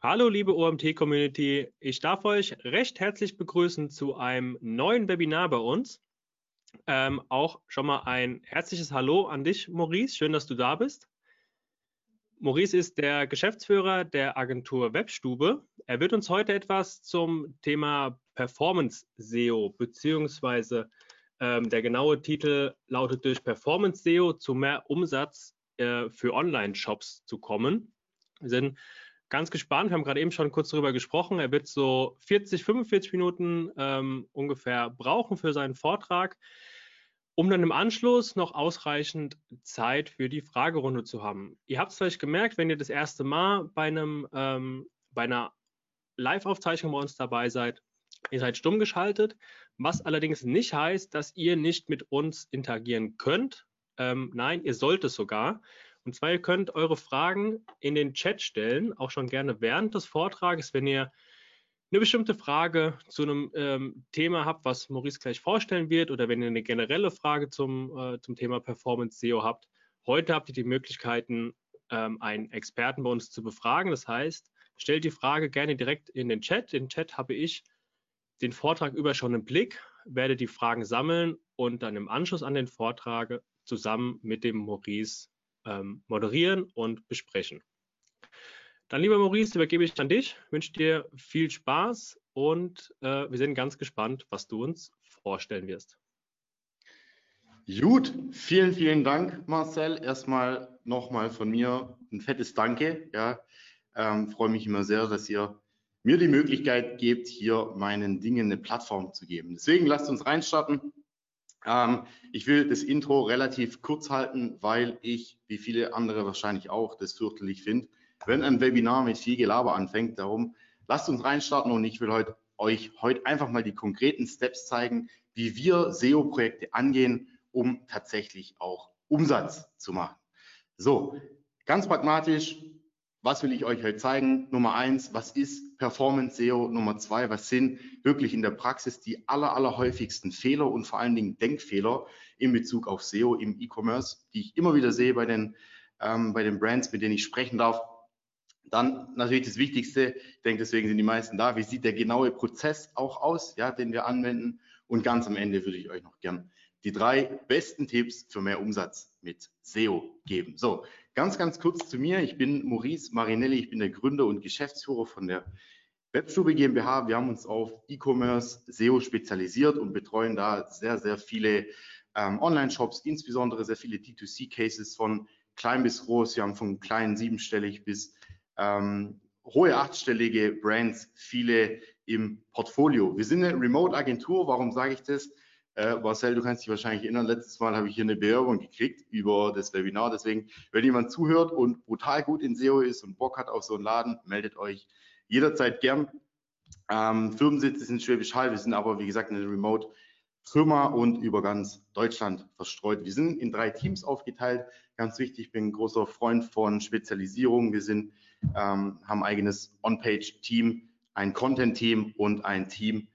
Hallo liebe OMT-Community, ich darf euch recht herzlich begrüßen zu einem neuen Webinar bei uns. Ähm, auch schon mal ein herzliches Hallo an dich, Maurice. Schön, dass du da bist. Maurice ist der Geschäftsführer der Agentur Webstube. Er wird uns heute etwas zum Thema Performance SEO beziehungsweise ähm, der genaue Titel lautet durch Performance SEO zu mehr Umsatz äh, für Online-Shops zu kommen. Wir sind ganz gespannt. Wir haben gerade eben schon kurz darüber gesprochen. Er wird so 40, 45 Minuten ähm, ungefähr brauchen für seinen Vortrag um dann im Anschluss noch ausreichend Zeit für die Fragerunde zu haben. Ihr habt es vielleicht gemerkt, wenn ihr das erste Mal bei, einem, ähm, bei einer Live-Aufzeichnung bei uns dabei seid, ihr seid stumm geschaltet, was allerdings nicht heißt, dass ihr nicht mit uns interagieren könnt. Ähm, nein, ihr sollt es sogar. Und zwar, ihr könnt eure Fragen in den Chat stellen, auch schon gerne während des Vortrages, wenn ihr eine bestimmte Frage zu einem ähm, Thema habt, was Maurice gleich vorstellen wird, oder wenn ihr eine generelle Frage zum, äh, zum Thema Performance SEO habt, heute habt ihr die Möglichkeiten, ähm, einen Experten bei uns zu befragen. Das heißt, stellt die Frage gerne direkt in den Chat. Den Chat habe ich den Vortrag über schon im Blick, werde die Fragen sammeln und dann im Anschluss an den Vortrag zusammen mit dem Maurice ähm, moderieren und besprechen. Dann, lieber Maurice, übergebe ich an dich, wünsche dir viel Spaß und äh, wir sind ganz gespannt, was du uns vorstellen wirst. Gut, vielen, vielen Dank, Marcel. Erstmal nochmal von mir ein fettes Danke. Ja, ähm, freue mich immer sehr, dass ihr mir die Möglichkeit gebt, hier meinen Dingen eine Plattform zu geben. Deswegen lasst uns reinstarten. Ähm, ich will das Intro relativ kurz halten, weil ich, wie viele andere wahrscheinlich auch, das fürchterlich finde, wenn ein Webinar mit viel Gelaber anfängt. Darum lasst uns reinstarten und ich will heute, euch heute einfach mal die konkreten Steps zeigen, wie wir SEO-Projekte angehen, um tatsächlich auch Umsatz zu machen. So, ganz pragmatisch, was will ich euch heute zeigen? Nummer eins, was ist Performance SEO? Nummer zwei, was sind wirklich in der Praxis die aller, aller häufigsten Fehler und vor allen Dingen Denkfehler in Bezug auf SEO im E-Commerce, die ich immer wieder sehe bei den, ähm, bei den Brands, mit denen ich sprechen darf. Dann natürlich das Wichtigste, ich denke, deswegen sind die meisten da, wie sieht der genaue Prozess auch aus, ja, den wir anwenden. Und ganz am Ende würde ich euch noch gern die drei besten Tipps für mehr Umsatz mit SEO geben. So, ganz, ganz kurz zu mir. Ich bin Maurice Marinelli, ich bin der Gründer und Geschäftsführer von der Webstube GmbH. Wir haben uns auf E-Commerce SEO spezialisiert und betreuen da sehr, sehr viele ähm, Online-Shops, insbesondere sehr viele D2C-Cases von klein bis groß. Wir haben von klein siebenstellig bis ähm, hohe achtstellige Brands, viele im Portfolio. Wir sind eine Remote-Agentur. Warum sage ich das? Äh, Marcel, du kannst dich wahrscheinlich erinnern, letztes Mal habe ich hier eine Bewerbung gekriegt über das Webinar. Deswegen, wenn jemand zuhört und brutal gut in SEO ist und Bock hat auf so einen Laden, meldet euch jederzeit gern. Ähm, Firmensitz ist in Schwäbisch Hall. Wir sind aber, wie gesagt, eine Remote Firma und über ganz Deutschland verstreut. Wir sind in drei Teams aufgeteilt. Ganz wichtig, ich bin ein großer Freund von Spezialisierung. Wir sind, ähm, haben ein eigenes On-Page-Team, ein Content-Team und ein Team,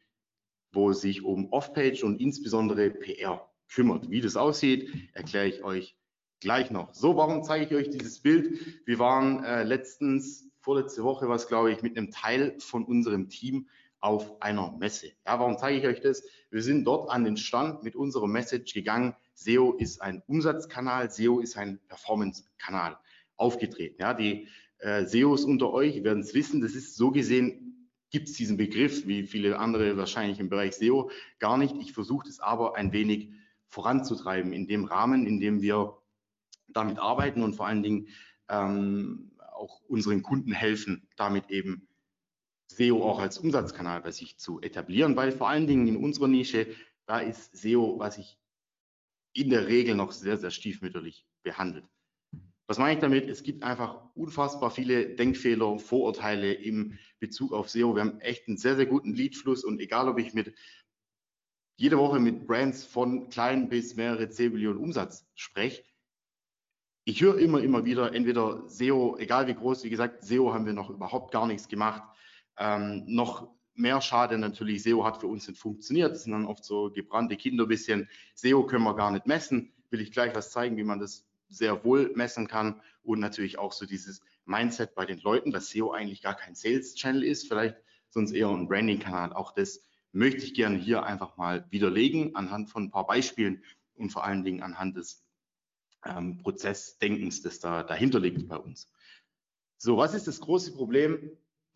wo sich um Off-Page und insbesondere PR kümmert. Wie das aussieht, erkläre ich euch gleich noch. So, warum zeige ich euch dieses Bild? Wir waren äh, letztens, vorletzte Woche was glaube ich, mit einem Teil von unserem Team auf einer Messe. Ja, warum zeige ich euch das? Wir sind dort an den Stand mit unserer Message gegangen. SEO ist ein Umsatzkanal, SEO ist ein Performance-Kanal aufgetreten. Ja, die äh, SEOs unter euch werden es wissen, das ist so gesehen, gibt es diesen Begriff, wie viele andere wahrscheinlich im Bereich SEO, gar nicht. Ich versuche es aber ein wenig voranzutreiben in dem Rahmen, in dem wir damit arbeiten und vor allen Dingen ähm, auch unseren Kunden helfen, damit eben SEO auch als Umsatzkanal bei sich zu etablieren, weil vor allen Dingen in unserer Nische, da ist SEO, was sich in der Regel noch sehr, sehr stiefmütterlich behandelt. Was meine ich damit? Es gibt einfach unfassbar viele Denkfehler, Vorurteile im Bezug auf SEO. Wir haben echt einen sehr, sehr guten Leadfluss und egal, ob ich mit jede Woche mit Brands von klein bis mehrere 10 Millionen Umsatz spreche, ich höre immer, immer wieder, entweder SEO, egal wie groß, wie gesagt, SEO haben wir noch überhaupt gar nichts gemacht. Ähm, noch mehr schade natürlich, SEO hat für uns nicht funktioniert. Das sind dann oft so gebrannte Kinder ein bisschen. SEO können wir gar nicht messen. will ich gleich was zeigen, wie man das sehr wohl messen kann und natürlich auch so dieses Mindset bei den Leuten, dass SEO eigentlich gar kein Sales Channel ist, vielleicht sonst eher ein Branding Kanal. Auch das möchte ich gerne hier einfach mal widerlegen anhand von ein paar Beispielen und vor allen Dingen anhand des ähm, Prozessdenkens, das da dahinter liegt bei uns. So, was ist das große Problem?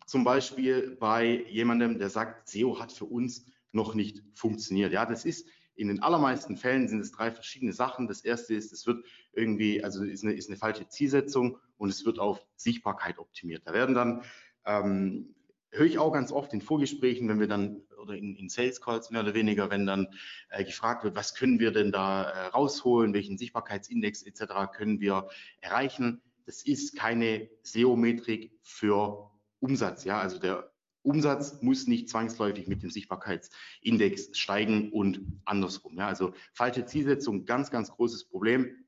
Zum Beispiel bei jemandem, der sagt, SEO hat für uns noch nicht funktioniert. Ja, das ist in den allermeisten Fällen sind es drei verschiedene Sachen. Das erste ist, es wird irgendwie, also ist eine, ist eine falsche Zielsetzung und es wird auf Sichtbarkeit optimiert. Da werden dann, ähm, höre ich auch ganz oft in Vorgesprächen, wenn wir dann oder in, in Sales Calls mehr oder weniger, wenn dann äh, gefragt wird, was können wir denn da äh, rausholen, welchen Sichtbarkeitsindex etc. können wir erreichen. Das ist keine SEO-Metrik für Umsatz. Ja, also der Umsatz muss nicht zwangsläufig mit dem Sichtbarkeitsindex steigen und andersrum. Ja, also falsche Zielsetzung, ganz, ganz großes Problem.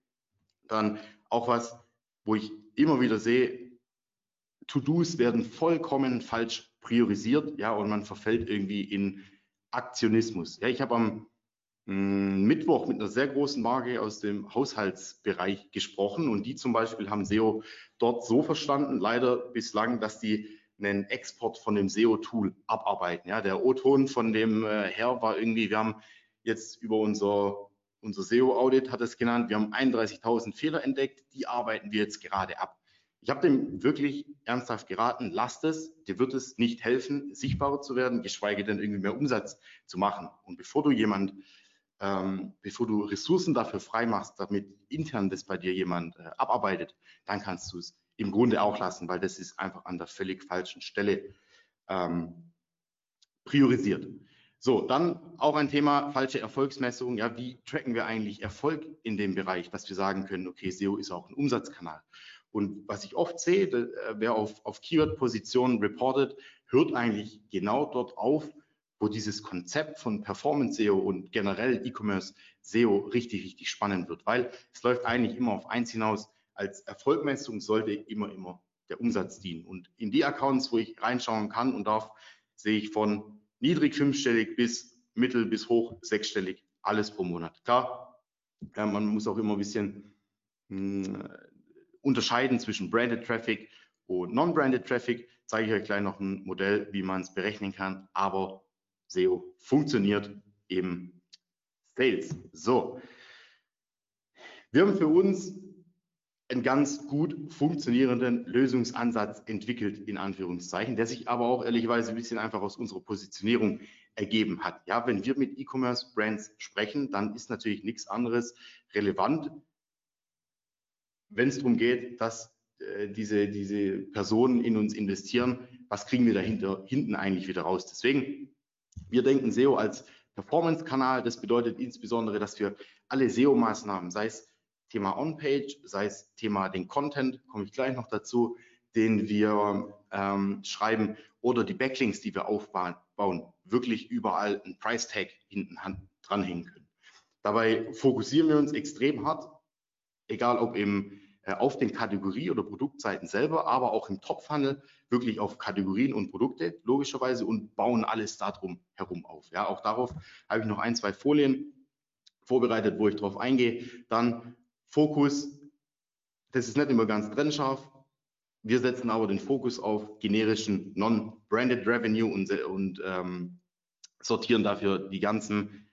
Dann auch was, wo ich immer wieder sehe, To-Dos werden vollkommen falsch priorisiert, ja, und man verfällt irgendwie in Aktionismus. Ja, ich habe am hm, Mittwoch mit einer sehr großen Marke aus dem Haushaltsbereich gesprochen und die zum Beispiel haben SEO dort so verstanden, leider bislang, dass die einen Export von dem SEO-Tool abarbeiten. Ja, der O-Ton von dem äh, Herr war irgendwie, wir haben jetzt über unser, unser SEO-Audit, hat es genannt, wir haben 31.000 Fehler entdeckt, die arbeiten wir jetzt gerade ab. Ich habe dem wirklich ernsthaft geraten, lasst es, dir wird es nicht helfen, sichtbarer zu werden, geschweige denn irgendwie mehr Umsatz zu machen. Und bevor du jemand, ähm, bevor du Ressourcen dafür freimachst, damit intern das bei dir jemand äh, abarbeitet, dann kannst du es im Grunde auch lassen, weil das ist einfach an der völlig falschen Stelle ähm, priorisiert. So, dann auch ein Thema falsche Erfolgsmessung. Ja, wie tracken wir eigentlich Erfolg in dem Bereich, dass wir sagen können, okay, SEO ist auch ein Umsatzkanal. Und was ich oft sehe, äh, wer auf, auf Keyword-Positionen reportet, hört eigentlich genau dort auf, wo dieses Konzept von Performance SEO und generell E-Commerce SEO richtig, richtig spannend wird, weil es läuft eigentlich immer auf eins hinaus, als Erfolgmessung sollte immer, immer der Umsatz dienen. Und in die Accounts, wo ich reinschauen kann und darf, sehe ich von niedrig fünfstellig bis mittel bis hoch sechsstellig alles pro Monat. Klar, ja, man muss auch immer ein bisschen mh, hm, unterscheiden zwischen Branded Traffic und Non-Branded Traffic. Zeige ich euch gleich noch ein Modell, wie man es berechnen kann. Aber SEO funktioniert im Sales. So. Wir haben für uns einen ganz gut funktionierenden Lösungsansatz entwickelt, in Anführungszeichen, der sich aber auch ehrlicherweise ein bisschen einfach aus unserer Positionierung ergeben hat. Ja, wenn wir mit E-Commerce-Brands sprechen, dann ist natürlich nichts anderes relevant, wenn es darum geht, dass äh, diese, diese Personen in uns investieren, was kriegen wir dahinter hinten eigentlich wieder raus? Deswegen, wir denken SEO als Performance-Kanal. Das bedeutet insbesondere, dass wir alle SEO-Maßnahmen, sei es Thema On-Page, sei es Thema den Content, komme ich gleich noch dazu, den wir ähm, schreiben oder die Backlinks, die wir aufbauen, wirklich überall ein Price Tag hinten dranhängen können. Dabei fokussieren wir uns extrem hart, egal ob im, äh, auf den Kategorie- oder Produktseiten selber, aber auch im Top-Funnel wirklich auf Kategorien und Produkte logischerweise und bauen alles darum herum auf. Ja, auch darauf habe ich noch ein, zwei Folien vorbereitet, wo ich darauf eingehe. Dann Fokus, das ist nicht immer ganz trennscharf. Wir setzen aber den Fokus auf generischen Non-Branded Revenue und, und ähm, sortieren dafür die ganzen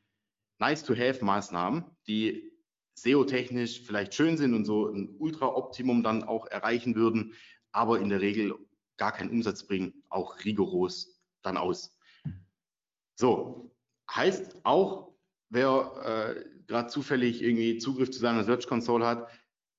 Nice-to-Have-Maßnahmen, die SEO-technisch vielleicht schön sind und so ein Ultra-Optimum dann auch erreichen würden, aber in der Regel gar keinen Umsatz bringen, auch rigoros dann aus. So, heißt auch, wer äh, gerade zufällig irgendwie Zugriff zu seiner Search Console hat,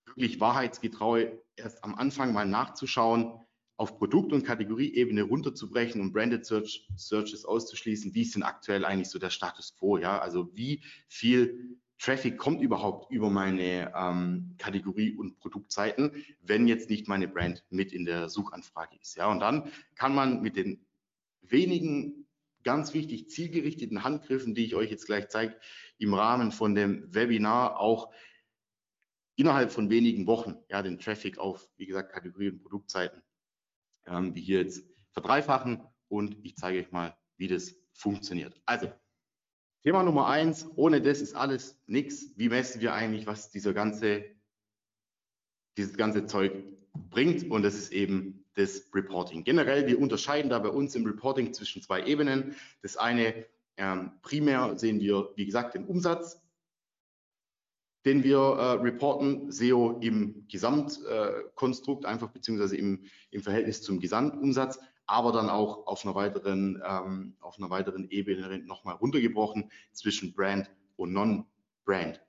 wirklich wahrheitsgetreu erst am Anfang mal nachzuschauen, auf Produkt- und Kategorieebene runterzubrechen und Branded Search, Searches auszuschließen. Wie ist denn aktuell eigentlich so der Status quo? Ja, also wie viel Traffic kommt überhaupt über meine ähm, Kategorie- und Produktseiten, wenn jetzt nicht meine Brand mit in der Suchanfrage ist. Ja, und dann kann man mit den wenigen ganz wichtig zielgerichteten Handgriffen, die ich euch jetzt gleich zeige, im Rahmen von dem Webinar auch innerhalb von wenigen Wochen ja, den Traffic auf, wie gesagt, Kategorie- und Produktseiten, ähm, wie hier jetzt verdreifachen und ich zeige euch mal, wie das funktioniert. Also, Thema Nummer eins, ohne das ist alles nichts. Wie messen wir eigentlich, was dieser ganze, dieses ganze Zeug bringt? Und das ist eben das Reporting. Generell, wir unterscheiden da bei uns im Reporting zwischen zwei Ebenen. Das eine, ähm, primär sehen wir, wie gesagt, den Umsatz, den wir äh, reporten, SEO im Gesamtkonstrukt, äh, einfach beziehungsweise im, im Verhältnis zum Gesamtumsatz aber dann auch auf einer weiteren, ähm, auf einer weiteren Ebene nochmal runtergebrochen zwischen Brand und Non-Brand.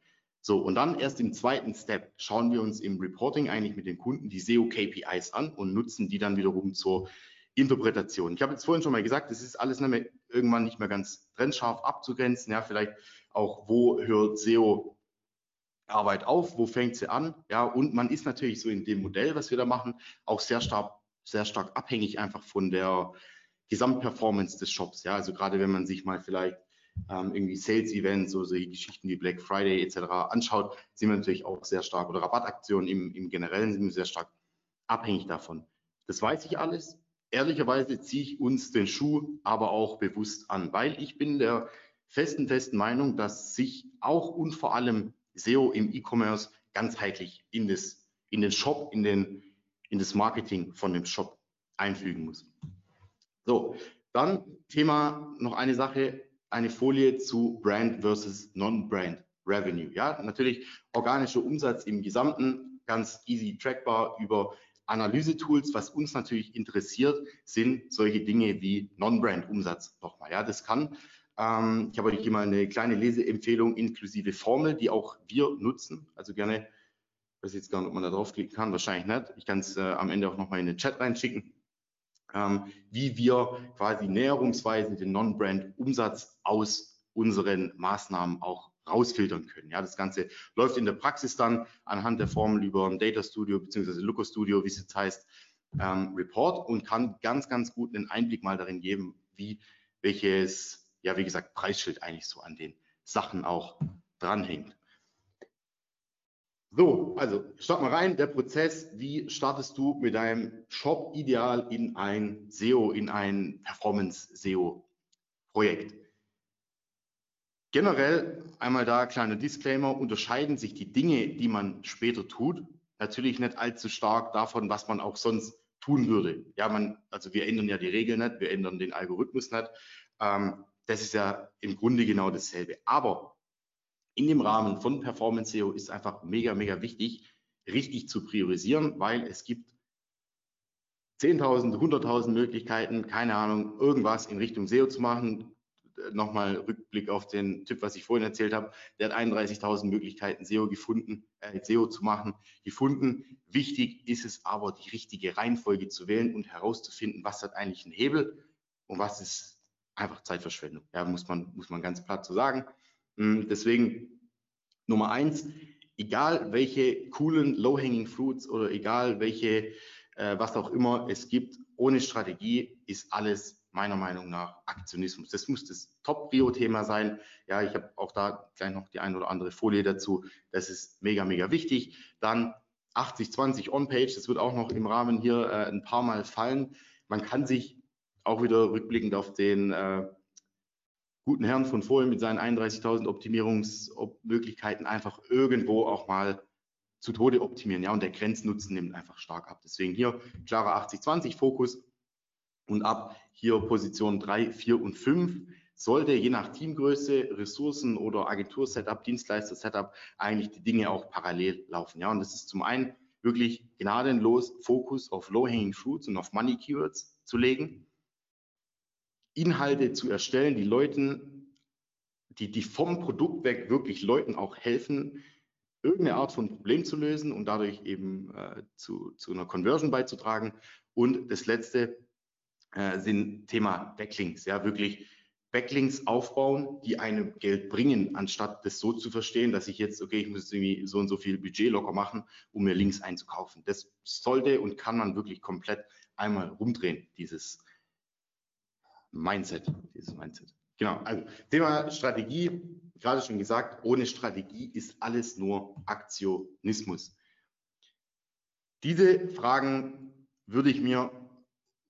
So, und dann erst im zweiten Step schauen wir uns im Reporting eigentlich mit den Kunden die SEO-KPIs an und nutzen die dann wiederum zur Interpretation. Ich habe jetzt vorhin schon mal gesagt, das ist alles nicht irgendwann nicht mehr ganz trennscharf abzugrenzen. Ja, vielleicht auch, wo hört SEO Arbeit auf, wo fängt sie an? Ja, und man ist natürlich so in dem Modell, was wir da machen, auch sehr stark sehr stark abhängig einfach von der Gesamtperformance des Shops. Ja, also gerade wenn man sich mal vielleicht ähm, irgendwie Sales-Events so Geschichten wie Black Friday etc. anschaut, sind wir natürlich auch sehr stark oder Rabattaktionen im, im Generellen sind wir sehr stark abhängig davon. Das weiß ich alles. Ehrlicherweise ziehe ich uns den Schuh aber auch bewusst an, weil ich bin der festen, festen Meinung, dass sich auch und vor allem SEO im E-Commerce ganzheitlich in, das, in den Shop, in den in das Marketing von dem Shop einfügen muss. So, dann Thema noch eine Sache, eine Folie zu Brand versus Non-Brand Revenue. Ja, natürlich organischer Umsatz im Gesamten, ganz easy trackbar über Analyse-Tools. Was uns natürlich interessiert, sind solche Dinge wie Non-Brand-Umsatz nochmal. Ja, das kann, ähm, ich habe euch hier mal eine kleine Leseempfehlung inklusive Formel, die auch wir nutzen. Also gerne weiß jetzt gar nicht, ob man da draufklicken kann, wahrscheinlich nicht. Ich kann es äh, am Ende auch nochmal in den Chat reinschicken, wie wir quasi näherungsweise den Non-Brand-Umsatz aus unseren Maßnahmen auch rausfiltern können. Ja, das Ganze läuft in der Praxis dann anhand der Formel über ein Data Studio bzw. Looker Studio, wie es jetzt heißt, ähm, Report und kann ganz, ganz gut einen Einblick mal darin geben, wie welches, ja, wie gesagt, Preisschild eigentlich so an den Sachen auch dranhängt. So, also start mal rein, der Prozess, wie startest du mit deinem Shop ideal in ein SEO, in ein Performance-SEO-Projekt? Generell einmal da kleiner Disclaimer, unterscheiden sich die Dinge, die man später tut, natürlich nicht allzu stark davon, was man auch sonst tun würde. Ja, man, also wir ändern ja die Regeln nicht, wir ändern den Algorithmus nicht. Ähm, das ist ja im Grunde genau dasselbe. Aber in dem Rahmen von Performance SEO ist einfach mega, mega wichtig, richtig zu priorisieren, weil es gibt 10.000, 100.000 Möglichkeiten, keine Ahnung, irgendwas in Richtung SEO zu machen. Nochmal Rückblick auf den Tipp, was ich vorhin erzählt habe. Der hat 31.000 Möglichkeiten, SEO gefunden, äh, SEO zu machen, gefunden. Wichtig ist es aber, die richtige Reihenfolge zu wählen und herauszufinden, was hat eigentlich einen Hebel und was ist einfach Zeitverschwendung. Ja, muss man, muss man ganz platt so sagen. Hm, deswegen Nummer eins, egal welche coolen Low-Hanging Fruits oder egal welche, äh, was auch immer es gibt, ohne Strategie ist alles meiner Meinung nach Aktionismus. Das muss das Top-Prio-Thema sein. Ja, ich habe auch da gleich noch die ein oder andere Folie dazu. Das ist mega, mega wichtig. Dann 80-20 On-Page, das wird auch noch im Rahmen hier äh, ein paar Mal fallen. Man kann sich auch wieder rückblickend auf den äh, guten Herrn von vorhin mit seinen 31.000 Optimierungsmöglichkeiten einfach irgendwo auch mal zu Tode optimieren. Ja, und der Grenznutzen nimmt einfach stark ab. Deswegen hier klarer 80-20 Fokus und ab hier Position 3, 4 und 5 sollte je nach Teamgröße, Ressourcen oder Agentur-Setup, Dienstleister-Setup eigentlich die Dinge auch parallel laufen. Ja, und das ist zum einen wirklich gnadenlos Fokus auf Low-Hanging Fruits und auf Money Keywords zu legen Inhalte zu erstellen, die Leuten, die, die vom Produkt weg wirklich Leuten auch helfen, irgendeine Art von Problem zu lösen und dadurch eben äh, zu, zu einer Conversion beizutragen. Und das letzte äh, sind Thema Backlinks, ja, wirklich Backlinks aufbauen, die einem Geld bringen, anstatt das so zu verstehen, dass ich jetzt, okay, ich muss irgendwie so und so viel Budget locker machen, um mir Links einzukaufen. Das sollte und kann man wirklich komplett einmal rumdrehen, dieses, Mindset, dieses Mindset. Genau, also Thema Strategie, gerade schon gesagt, ohne Strategie ist alles nur Aktionismus. Diese Fragen würde ich mir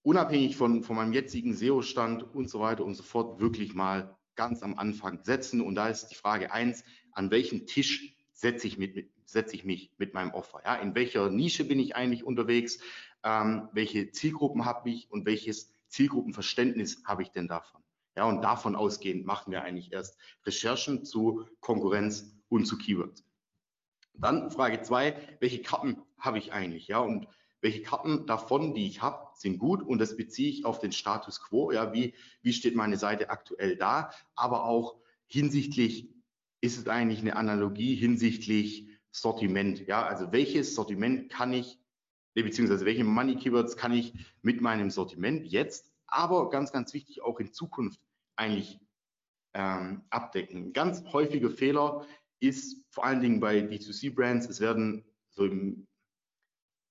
unabhängig von, von meinem jetzigen SEO-Stand und so weiter und so fort wirklich mal ganz am Anfang setzen. Und da ist die Frage eins, an welchen Tisch setze ich, mit, setze ich mich mit meinem Offer? Ja? In welcher Nische bin ich eigentlich unterwegs? Ähm, welche Zielgruppen habe ich und welches Zielgruppenverständnis habe ich denn davon? Ja, und davon ausgehend machen wir eigentlich erst Recherchen zu Konkurrenz und zu Keywords. Dann Frage zwei, welche Karten habe ich eigentlich? Ja, und welche Karten davon, die ich habe, sind gut und das beziehe ich auf den Status quo. Ja, wie, wie steht meine Seite aktuell da? Aber auch hinsichtlich, ist es eigentlich eine Analogie hinsichtlich Sortiment? Ja, also welches Sortiment kann ich, beziehungsweise welche Money Keywords kann ich mit meinem Sortiment jetzt, aber ganz, ganz wichtig auch in Zukunft eigentlich ähm, abdecken. Ganz häufiger Fehler ist vor allen Dingen bei D2C-Brands, es werden so im,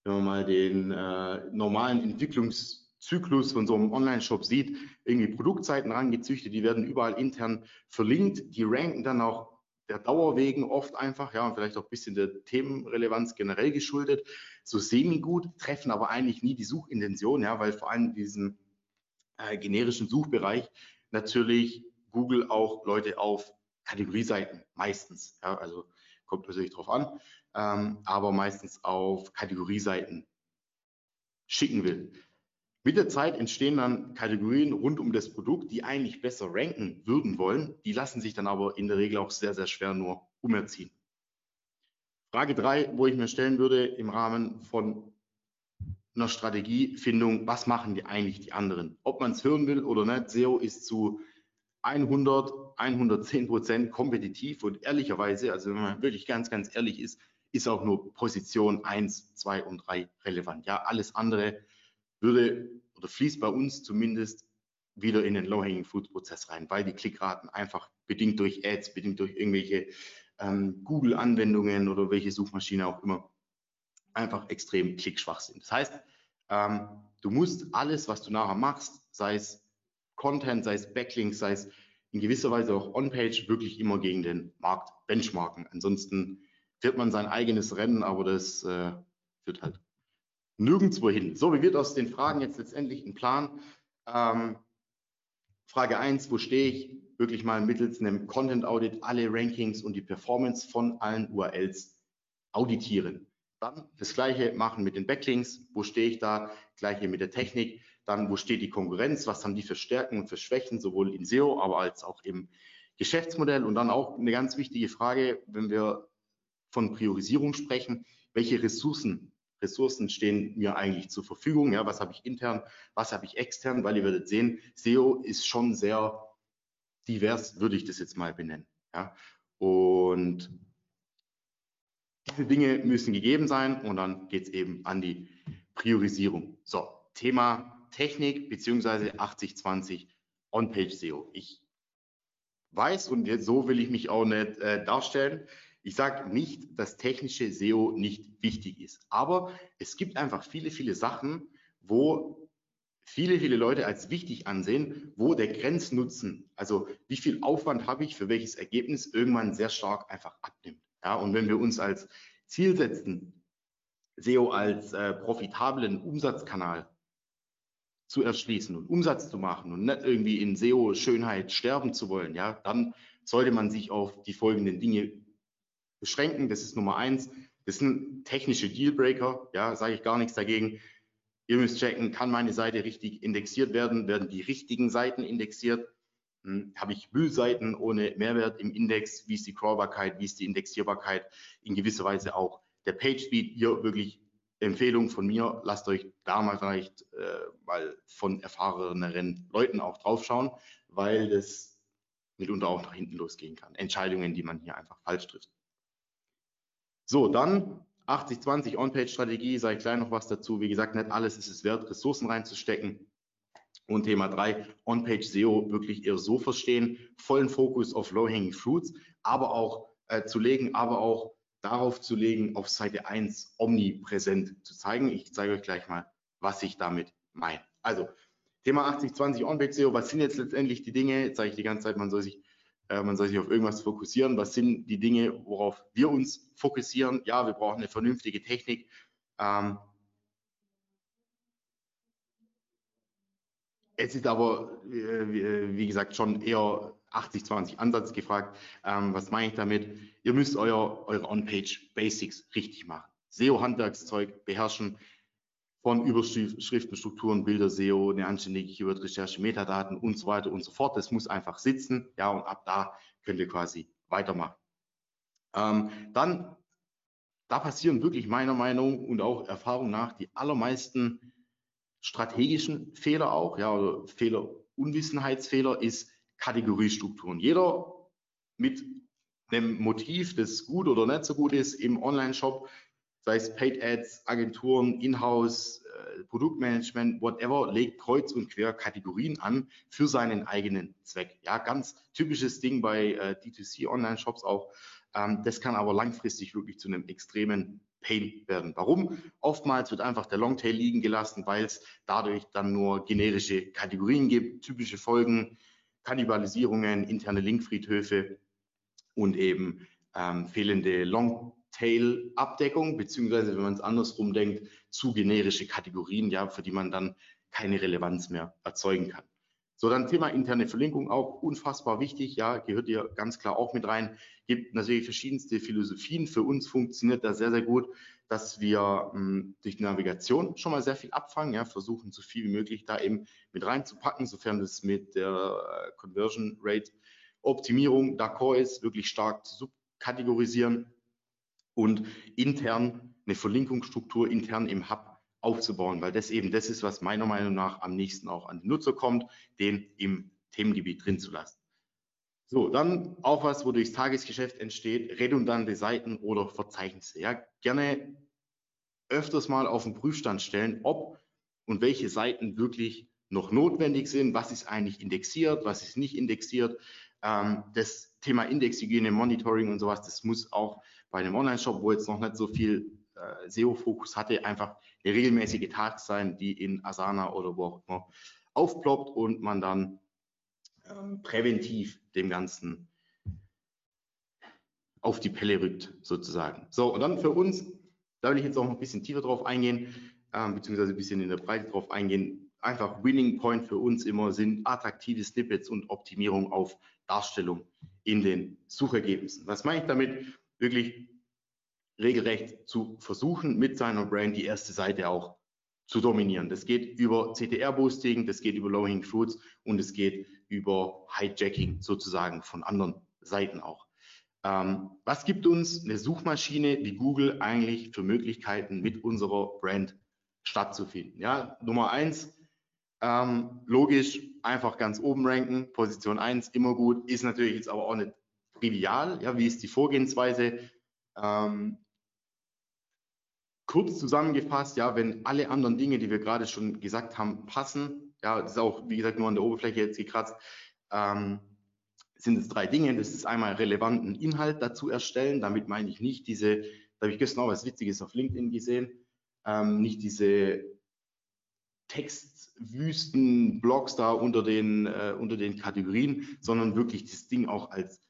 wenn man mal den äh, normalen Entwicklungszyklus von so einem Online-Shop sieht, irgendwie Produktseiten rangezüchtet, die werden überall intern verlinkt, die ranken dann auch der Dauer wegen oft einfach, ja, und vielleicht auch ein bisschen der Themenrelevanz generell geschuldet, so semi-gut, treffen aber eigentlich nie die Suchintention, ja, weil vor allem in diesem äh, generischen Suchbereich natürlich Google auch Leute auf Kategorieseiten meistens. Ja, also kommt natürlich drauf an, ähm, aber meistens auf Kategorieseiten schicken will. Mit der Zeit entstehen dann Kategorien rund um das Produkt, die eigentlich besser ranken würden wollen. Die lassen sich dann aber in der Regel auch sehr, sehr schwer nur umerziehen. Frage drei, wo ich mir stellen würde im Rahmen von einer Strategiefindung, was machen die eigentlich die anderen? Ob man es hören will oder nicht, SEO ist zu 100, 110 Prozent kompetitiv und ehrlicherweise, also wenn man wirklich ganz, ganz ehrlich ist, ist auch nur Position 1, 2 und 3 relevant. Ja, alles andere würde oder fließt bei uns zumindest wieder in den Low-Hanging Fruit Prozess rein, weil die Klickraten einfach bedingt durch Ads, bedingt durch irgendwelche ähm, Google-Anwendungen oder welche Suchmaschine auch immer einfach extrem klickschwach sind. Das heißt, ähm, du musst alles, was du nachher machst, sei es Content, sei es Backlinks, sei es in gewisser Weise auch On-Page, wirklich immer gegen den Markt benchmarken. Ansonsten fährt man sein eigenes Rennen, aber das äh, führt halt nirgendwo hin. So, wie wird aus den Fragen jetzt letztendlich ein Plan? Ähm, Frage 1, wo stehe ich? Wirklich mal mittels einem Content Audit alle Rankings und die Performance von allen URLs auditieren. Dann das gleiche machen mit den Backlinks. Wo stehe ich da? Gleiche mit der Technik. Dann, wo steht die Konkurrenz? Was haben die für Stärken und für Schwächen, sowohl in SEO, aber als auch im Geschäftsmodell? Und dann auch eine ganz wichtige Frage, wenn wir von Priorisierung sprechen, welche Ressourcen, Ressourcen stehen mir eigentlich zur Verfügung? Ja, was habe ich intern, was habe ich extern? Weil ihr werdet sehen, SEO ist schon sehr divers, würde ich das jetzt mal benennen. Ja, und diese Dinge müssen gegeben sein und dann geht es eben an die Priorisierung. So, Thema Technik beziehungsweise 80-20 On-Page SEO. Ich weiß und jetzt so will ich mich auch nicht äh, darstellen. Ich sage nicht, dass technische SEO nicht wichtig ist, aber es gibt einfach viele, viele Sachen, wo viele, viele Leute als wichtig ansehen, wo der Grenznutzen, also wie viel Aufwand habe ich für welches Ergebnis, irgendwann sehr stark einfach abnimmt. Ja, und wenn wir uns als Ziel setzen, SEO als äh, profitablen Umsatzkanal zu erschließen und Umsatz zu machen und nicht irgendwie in SEO-Schönheit sterben zu wollen, ja, dann sollte man sich auf die folgenden Dinge beschränken. Das ist Nummer eins. Das sind technische Dealbreaker, ja, sage ich gar nichts dagegen. Ihr müsst checken, kann meine Seite richtig indexiert werden? Werden die richtigen Seiten indexiert? Hm, Habe ich Müllseiten ohne Mehrwert im Index? Wie ist die Crawlbarkeit? Wie ist die Indexierbarkeit? In gewisser Weise auch der Page Speed hier wirklich Empfehlung von mir, lasst euch da mal vielleicht äh, mal von erfahreneren Leuten auch draufschauen, weil das mitunter auch nach hinten losgehen kann. Entscheidungen, die man hier einfach falsch trifft. So, dann 80-20 On-Page-Strategie, sage ich gleich noch was dazu. Wie gesagt, nicht alles ist es wert, Ressourcen reinzustecken. Und Thema 3, On-Page SEO wirklich eher so verstehen, vollen Fokus auf Low-Hanging Fruits, aber auch äh, zu legen, aber auch darauf zu legen, auf Seite 1 omnipräsent zu zeigen. Ich zeige euch gleich mal, was ich damit meine. Also Thema 80-20 On-Page SEO, was sind jetzt letztendlich die Dinge? Jetzt sage ich die ganze Zeit, man soll sich äh, man soll sich auf irgendwas fokussieren. Was sind die Dinge, worauf wir uns fokussieren? Ja, wir brauchen eine vernünftige Technik. Ähm, es ist aber, äh, wie gesagt, schon eher 80-20 Ansatz gefragt. Ähm, was meine ich damit? Ihr müsst euer, eure On-Page Basics richtig machen. SEO-Handwerkszeug beherrschen von Überschriften, Strukturen, Bilder, SEO, eine anständige Keyword-Recherche, Metadaten und so weiter und so fort. Das muss einfach sitzen. Ja, und ab da könnt ihr quasi weitermachen. Ähm, dann, da passieren wirklich meiner Meinung und auch Erfahrung nach die allermeisten strategischen Fehler auch, ja, oder Fehler, Unwissenheitsfehler ist Kategoriestrukturen. Jeder mit einem Motiv, das gut oder nicht so gut ist im Online-Shop, sei es Paid Ads, Agenturen, Inhouse, äh, Produktmanagement, whatever, legt kreuz und quer Kategorien an für seinen eigenen Zweck. Ja, ganz typisches Ding bei äh, D2C Online-Shops auch. Ähm, das kann aber langfristig wirklich zu einem extremen Pain werden. Warum? Oftmals wird einfach der Longtail liegen gelassen, weil es dadurch dann nur generische Kategorien gibt, typische Folgen, Kannibalisierungen, interne Linkfriedhöfe und eben ähm, fehlende Longtail-Abdeckung, beziehungsweise wenn man es andersrum denkt, zu generische Kategorien, ja, für die man dann keine Relevanz mehr erzeugen kann. So, dann Thema interne Verlinkung auch unfassbar wichtig, ja, gehört hier ganz klar auch mit rein. Gibt natürlich verschiedenste Philosophien. Für uns funktioniert das sehr, sehr gut, dass wir mh, hm, durch Navigation schon mal sehr viel abfangen, ja, versuchen so viel wie möglich da eben mit reinzupacken, sofern das mit der Conversion Rate Optimierung d'accord ist, wirklich stark zu subkategorisieren und intern eine Verlinkungsstruktur intern im Hub aufzubauen, weil das eben das ist, was meiner Meinung nach am nächsten auch an den Nutzer kommt, den im Themengebiet drin zu lassen. So, dann auch was, wo durchs Tagesgeschäft entsteht, redundante Seiten oder Verzeichnisse. Ja, gerne öfters mal auf den Prüfstand stellen, ob und welche Seiten wirklich noch notwendig sind, was ist eigentlich indexiert, was ist nicht indexiert. Ähm, das Thema Indexhygiene, Monitoring und sowas, das muss auch bei einem Online-Shop, wo jetzt noch nicht so viel äh, SEO-Fokus hatte, einfach eine regelmäßige Tat sein, die in Asana oder wo auch immer aufploppt und man dann ähm, präventiv dem Ganzen auf die Pelle rückt, sozusagen. So, und dann für uns, da will ich jetzt auch noch ein bisschen tiefer drauf eingehen, ähm, beziehungsweise ein bisschen in der Breite drauf eingehen. Einfach Winning Point für uns immer sind attraktive Snippets und Optimierung auf Darstellung in den Suchergebnissen. Was meine ich damit? Wirklich regelrecht zu versuchen, mit seiner Brand die erste Seite auch zu dominieren. Das geht über CTR-Boosting, das geht über Low-Hanging Fruits und es geht über Hijacking sozusagen von anderen Seiten auch. Ähm, was gibt uns eine Suchmaschine wie Google eigentlich für Möglichkeiten, mit unserer Brand stattzufinden? Ja, Nummer eins, ähm, logisch, einfach ganz oben ranken, Position eins immer gut, ist natürlich jetzt aber auch nicht trivial. Ja, wie ist die Vorgehensweise? Ähm, kurz zusammengefasst, ja, wenn alle anderen Dinge, die wir gerade schon gesagt haben, passen, ja, das ist auch, wie gesagt, nur an der Oberfläche jetzt gekratzt, ähm, sind es drei Dinge. Das ist einmal relevanten Inhalt dazu erstellen. Damit meine ich nicht diese, da habe ich gestern auch was Witziges auf LinkedIn gesehen, ähm, nicht diese Textwüsten, Blogs da unter den, äh, unter den Kategorien, sondern wirklich das Ding auch als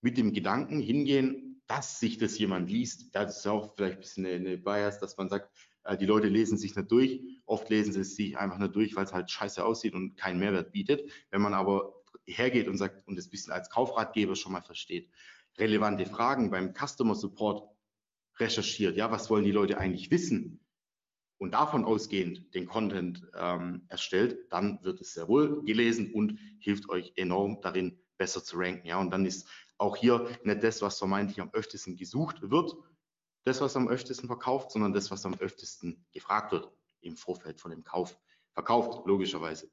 mit dem Gedanken hingehen, dass sich das jemand liest. Das ist auch vielleicht ein bisschen eine, Bias, dass man sagt, äh, die Leute lesen sich nicht durch. Oft lesen sie sich einfach nicht durch, weil es halt scheiße aussieht und keinen Mehrwert bietet. Wenn man aber hergeht und sagt und das bisschen als Kaufratgeber schon mal versteht, relevante Fragen beim Customer Support recherchiert, ja, was wollen die Leute eigentlich wissen? Und davon ausgehend den Content ähm, erstellt, dann wird es sehr wohl gelesen und hilft euch enorm darin, besser zu ranken. Ja, und dann ist auch hier nicht das, was vermeintlich am öftesten gesucht wird, das, was am öftesten verkauft, sondern das, was am öftesten gefragt wird im Vorfeld von dem Kauf. Verkauft, logischerweise.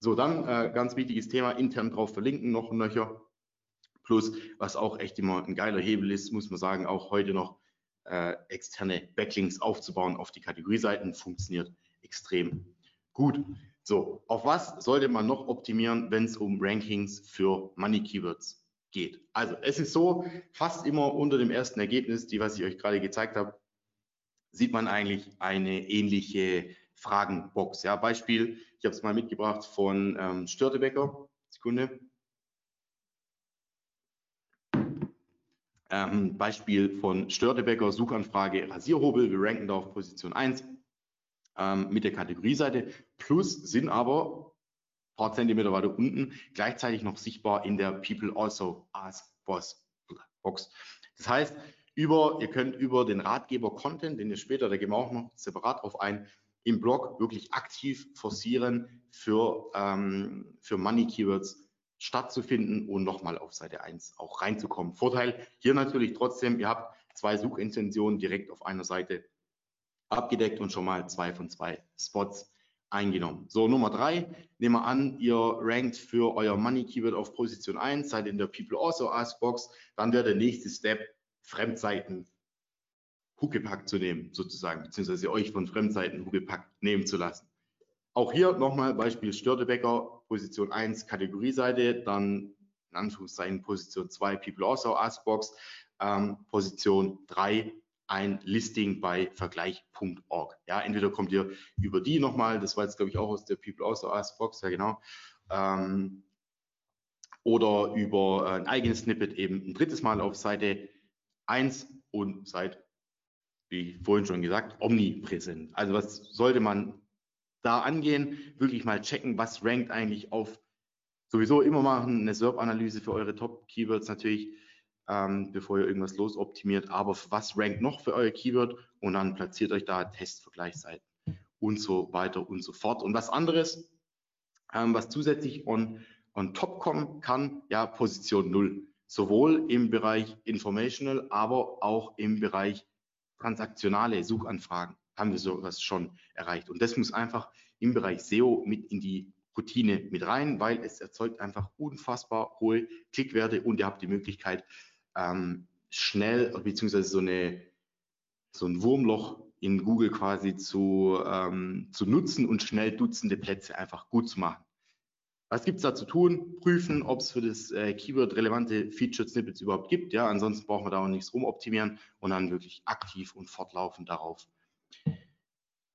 So, dann äh, ganz wichtiges Thema, intern drauf verlinken, noch ein Nöcher. Plus, was auch echt immer ein geiler Hebel ist, muss man sagen, auch heute noch äh, externe Backlinks aufzubauen auf die Kategorieseiten, funktioniert extrem gut. So, auf was sollte man noch optimieren, wenn es um Rankings für Money Keywords geht. Also es ist so, fast immer unter dem ersten Ergebnis, die was ich euch gerade gezeigt habe, sieht man eigentlich eine ähnliche Fragenbox. Ja, Beispiel, ich habe es mal mitgebracht von ähm, Störtebecker. Sekunde. Ähm, Beispiel von Störtebecker, Suchanfrage Rasierhobel. Wir ranken da auf Position 1 ähm, mit der Kategorieseite. Plus sind aber paar Zentimeter weiter unten, gleichzeitig noch sichtbar in der People Also Ask Boss Box. Das heißt, über, ihr könnt über den Ratgeber Content, den ihr später, da gehen wir auch noch separat drauf ein, im Blog wirklich aktiv forcieren für, ähm, für Money Keywords stattzufinden und nochmal auf Seite 1 auch reinzukommen. Vorteil hier natürlich trotzdem, ihr habt zwei Suchintentionen direkt auf einer Seite abgedeckt und schon mal zwei von zwei Spots eingenommen. So, Nummer drei, nehmen wir an, ihr rankt für euer Money Keyword auf Position 1, seid in der People Also Ask Box, dann wäre der nächste Step, Fremdseiten Huckepack zu nehmen, sozusagen, beziehungsweise euch von Fremdseiten Huckepack nehmen zu lassen. Auch hier nochmal Beispiel Störtebecker, Position 1, Kategorieseite, dann in Anführungszeichen Position 2, People Also Ask Box, ähm, Position 3, ein Listing bei vergleich.org. Ja, entweder kommt ihr über die nochmal, das war jetzt glaube ich auch aus der People Also Ask Box, ja genau, ähm, oder über ein eigenes Snippet eben ein drittes Mal auf Seite 1 und seid, wie vorhin schon gesagt, omnipräsent. Also was sollte man da angehen? Wirklich mal checken, was rankt eigentlich auf sowieso immer machen, eine SERP-Analyse für eure Top-Keywords natürlich ähm, bevor ihr irgendwas losoptimiert. Aber was rankt noch für euer Keyword? Und dann platziert euch da Testvergleichsseiten und so weiter und so fort. Und was anderes, ähm, was zusätzlich on, on top kommen kann, ja, Position 0. Sowohl im Bereich Informational, aber auch im Bereich transaktionale Suchanfragen haben wir sowas schon erreicht. Und das muss einfach im Bereich SEO mit in die Routine mit rein, weil es erzeugt einfach unfassbar hohe Klickwerte und ihr habt die Möglichkeit, ähm, schnell, beziehungsweise so, eine, so ein Wurmloch in Google quasi zu, ähm, zu nutzen und schnell Dutzende Plätze einfach gut zu machen. Was gibt es da zu tun? Prüfen, ob es für das äh, Keyword relevante Featured Snippets überhaupt gibt. Ja, ansonsten brauchen wir da auch nichts rumoptimieren und dann wirklich aktiv und fortlaufend darauf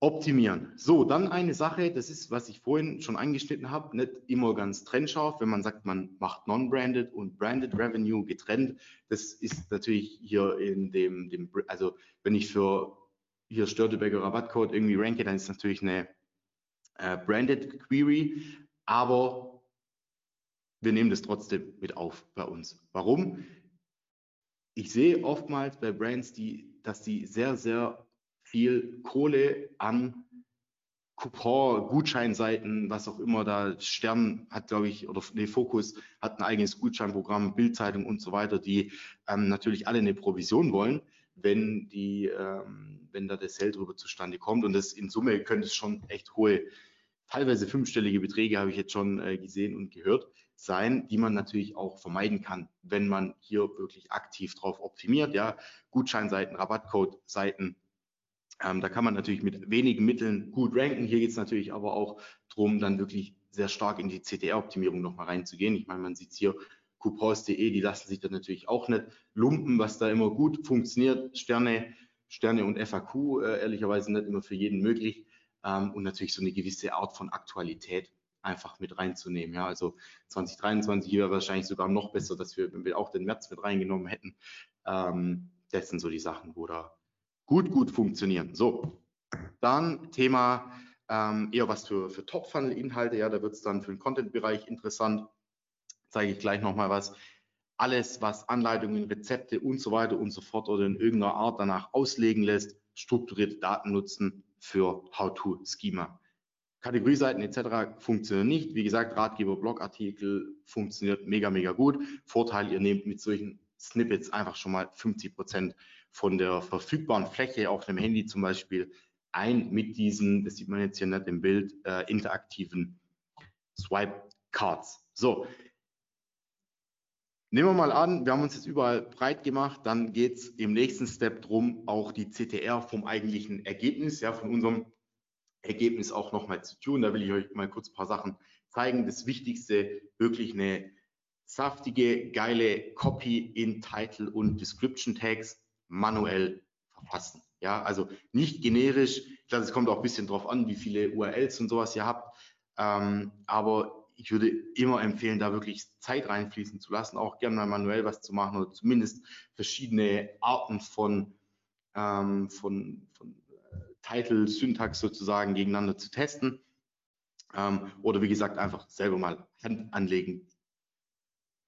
optimieren. So, dann eine Sache, das ist, was ich vorhin schon angeschnitten habe, nicht immer ganz trennscharf, wenn man sagt, man macht Non-Branded und Branded Revenue getrennt. Das ist natürlich hier in dem, dem also wenn ich für hier Störteberger Rabattcode irgendwie ranke, dann ist natürlich eine äh, Branded Query, aber wir nehmen das trotzdem mit auf bei uns. Warum? Ich sehe oftmals bei Brands, die, dass die sehr, sehr viel Kohle an Coupon, Gutscheinseiten, was auch immer da, Stern hat, glaube ich, oder nee, Fokus hat ein eigenes Gutscheinprogramm, Bildzeitung und so weiter, die ähm, natürlich alle eine Provision wollen, wenn die, ähm, wenn da der Sale drüber zustande kommt. Und das in Summe könnte es schon echt hohe, teilweise fünfstellige Beträge, habe ich jetzt schon äh, gesehen und gehört, sein, die man natürlich auch vermeiden kann, wenn man hier wirklich aktiv drauf optimiert. Ja, Gutscheinseiten, Rabattcode-Seiten, ähm, da kann man natürlich mit wenigen Mitteln gut ranken. Hier geht es natürlich aber auch darum, dann wirklich sehr stark in die CTR-Optimierung nochmal reinzugehen. Ich meine, man sieht hier coupons.de, die lassen sich da natürlich auch nicht lumpen, was da immer gut funktioniert. Sterne, Sterne und FAQ, äh, ehrlicherweise nicht immer für jeden möglich. Ähm, und natürlich so eine gewisse Art von Aktualität einfach mit reinzunehmen. Ja, also 2023 wäre wahrscheinlich sogar noch besser, dass wir, wenn wir auch den März mit reingenommen hätten. Ähm, das sind so die Sachen, wo da gut, gut funktionieren. So, dann Thema ähm, eher was für, für Top-Funnel-Inhalte. Ja, da wird es dann für den Content-Bereich interessant. Zeige ich gleich nochmal was. Alles, was Anleitungen, Rezepte und so weiter und so fort oder in irgendeiner Art danach auslegen lässt, strukturierte Daten nutzen für How-to-Schema. Kategorieseiten etc. funktionieren nicht. Wie gesagt, Ratgeber, Blogartikel funktioniert mega, mega gut. Vorteil, ihr nehmt mit solchen Snippets einfach schon mal 50 Prozent von der verfügbaren Fläche auf dem Handy zum Beispiel ein mit diesen, das sieht man jetzt hier nicht im Bild, äh, interaktiven Swipe Cards. So, nehmen wir mal an, wir haben uns jetzt überall breit gemacht, dann geht es im nächsten Step drum, auch die CTR vom eigentlichen Ergebnis, ja, von unserem Ergebnis auch nochmal zu tun. Da will ich euch mal kurz ein paar Sachen zeigen. Das Wichtigste, wirklich eine saftige, geile Copy in Title und Description Tags manuell verfassen. Ja, also nicht generisch. Ich glaube, es kommt auch ein bisschen drauf an, wie viele URLs und sowas ihr habt. Ähm, aber ich würde immer empfehlen, da wirklich Zeit reinfließen zu lassen, auch gerne mal manuell was zu machen oder zumindest verschiedene Arten von, ähm, von, von äh, Title, Syntax sozusagen gegeneinander zu testen. Ähm, oder wie gesagt, einfach selber mal Hand anlegen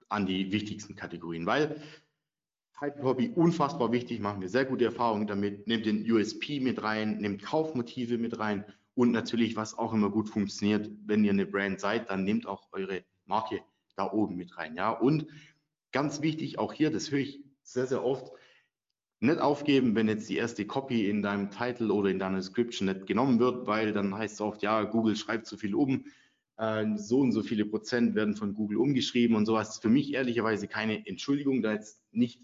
an die wichtigsten Kategorien, weil Hobby unfassbar wichtig, machen wir sehr gute Erfahrungen damit. Nehmt den USP mit rein, nehmt Kaufmotive mit rein und natürlich, was auch immer gut funktioniert, wenn ihr eine Brand seid, dann nehmt auch eure Marke da oben mit rein. Ja, und ganz wichtig, auch hier, das höre ich sehr, sehr oft, nicht aufgeben, wenn jetzt die erste Copy in deinem Title oder in deiner Description nicht genommen wird, weil dann heißt es oft, ja, Google schreibt zu viel um, äh, so und so viele Prozent werden von Google umgeschrieben und sowas. Für mich ehrlicherweise keine Entschuldigung, da jetzt nicht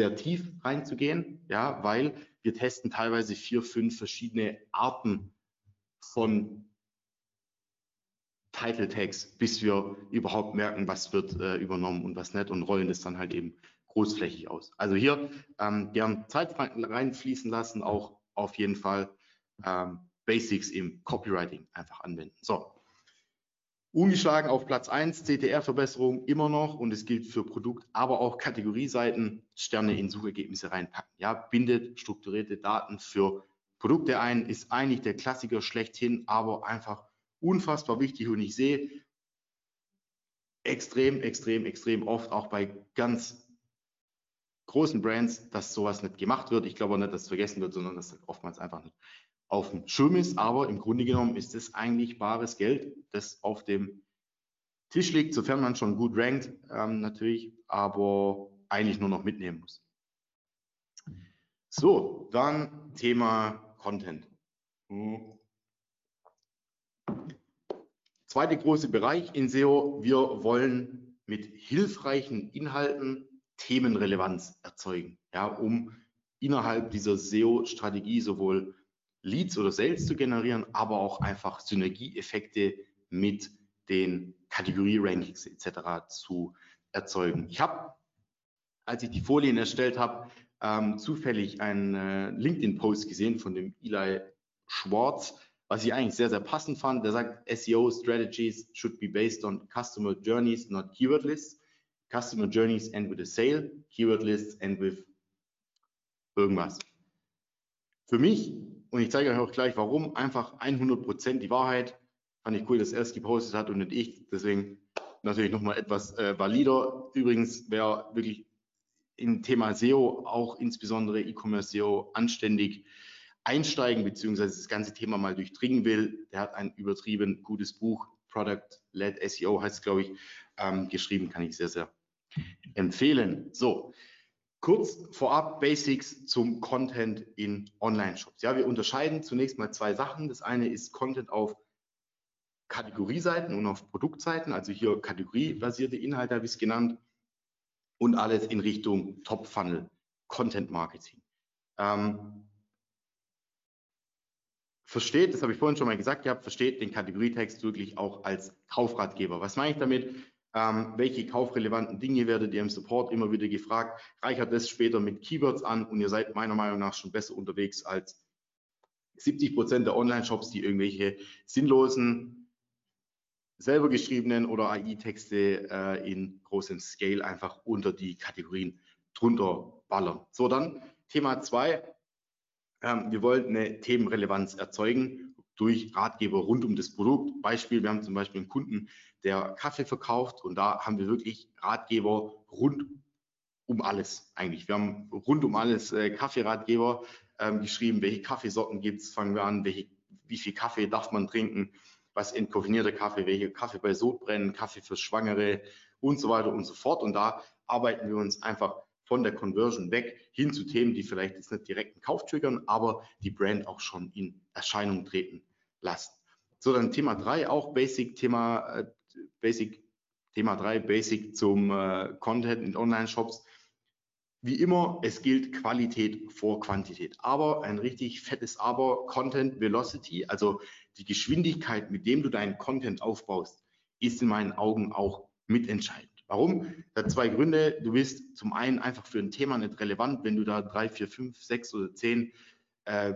sehr tief reinzugehen, ja, weil wir testen teilweise vier, fünf verschiedene Arten von Title Tags, bis wir überhaupt merken, was wird äh, übernommen und was nicht und rollen das dann halt eben großflächig aus. Also hier ähm, gern Zeit reinfließen lassen, auch auf jeden Fall ähm, Basics im Copywriting einfach anwenden. So, Ungeschlagen auf Platz 1, CTR-Verbesserung immer noch und es gilt für Produkt, aber auch Kategorieseiten, Sterne in Suchergebnisse reinpacken. Ja, bindet strukturierte Daten für Produkte ein, ist eigentlich der Klassiker schlechthin, aber einfach unfassbar wichtig und ich sehe extrem, extrem, extrem oft auch bei ganz großen Brands, dass sowas nicht gemacht wird. Ich glaube nicht, dass es vergessen wird, sondern dass das oftmals einfach nicht auf dem Schirm ist. Aber im Grunde genommen ist es eigentlich bares Geld, das auf dem Tisch liegt, sofern man schon gut rankt, ähm, natürlich, aber eigentlich nur noch mitnehmen muss. So, dann Thema Content. Hm. Zweiter große Bereich in SEO. Wir wollen mit hilfreichen Inhalten Themenrelevanz erzeugen, ja, um innerhalb dieser SEO-Strategie sowohl Leads oder Sales zu generieren, aber auch einfach Synergieeffekte mit den Kategorie-Rankings etc. zu erzeugen. Ich habe, als ich die Folien erstellt habe, ähm, zufällig einen äh, LinkedIn-Post gesehen von dem Eli Schwartz, was ich eigentlich sehr, sehr passend fand. Der sagt, SEO Strategies should be based on Customer Journeys, not Keyword Lists. Customer Journeys end with a sale, Keyword Lists end with irgendwas. Für mich, und ich zeige euch auch gleich warum, einfach 100% die Wahrheit. Fand ich cool, dass er es gepostet hat und nicht ich. Deswegen natürlich nochmal etwas äh, valider. Übrigens, wer wirklich im Thema SEO, auch insbesondere E-Commerce SEO, anständig einsteigen bzw. das ganze Thema mal durchdringen will, der hat ein übertrieben gutes Buch, Product Led SEO heißt es, glaube ich, ähm, geschrieben, kann ich sehr, sehr empfehlen. So, kurz vorab Basics zum Content in Online-Shops. Ja, wir unterscheiden zunächst mal zwei Sachen. Das eine ist Content auf Kategorieseiten und auf Produktseiten, also hier kategoriebasierte Inhalte habe ich es genannt und alles in Richtung Top-Funnel, Content Marketing. Ähm, versteht, das habe ich vorhin schon mal gesagt gehabt, versteht den Kategorietext wirklich auch als Kaufratgeber. Was meine ich damit? Ähm, welche kaufrelevanten Dinge werdet ihr im Support immer wieder gefragt? Reichert das später mit Keywords an und ihr seid meiner Meinung nach schon besser unterwegs als 70 Prozent der Online-Shops, die irgendwelche sinnlosen, selber geschriebenen oder AI-Texte äh, in großem Scale einfach unter die Kategorien drunter ballern. So, dann Thema zwei. Ähm, wir wollen eine Themenrelevanz erzeugen durch Ratgeber rund um das Produkt. Beispiel, wir haben zum Beispiel einen Kunden, der Kaffee verkauft und da haben wir wirklich Ratgeber rund um alles eigentlich. Wir haben rund um alles äh, Kaffeeratgeber ähm, geschrieben, welche Kaffeesorten gibt es, fangen wir an, welche, wie viel Kaffee darf man trinken, was entkoffinierter Kaffee, welche Kaffee bei Sodbrennen, Kaffee für Schwangere und so weiter und so fort. Und da arbeiten wir uns einfach von der Conversion weg hin zu Themen, die vielleicht jetzt nicht direkt einen Kauf triggern, aber die Brand auch schon in Erscheinung treten lassen. So, dann Thema drei auch Basic, Thema äh, Basic, Thema drei Basic zum äh, Content in Online-Shops. Wie immer, es gilt Qualität vor Quantität. Aber ein richtig fettes Aber, Content Velocity, also die Geschwindigkeit, mit dem du deinen Content aufbaust, ist in meinen Augen auch mitentscheidend. Warum? Da zwei Gründe. Du bist zum einen einfach für ein Thema nicht relevant, wenn du da drei, vier, fünf, sechs oder zehn äh,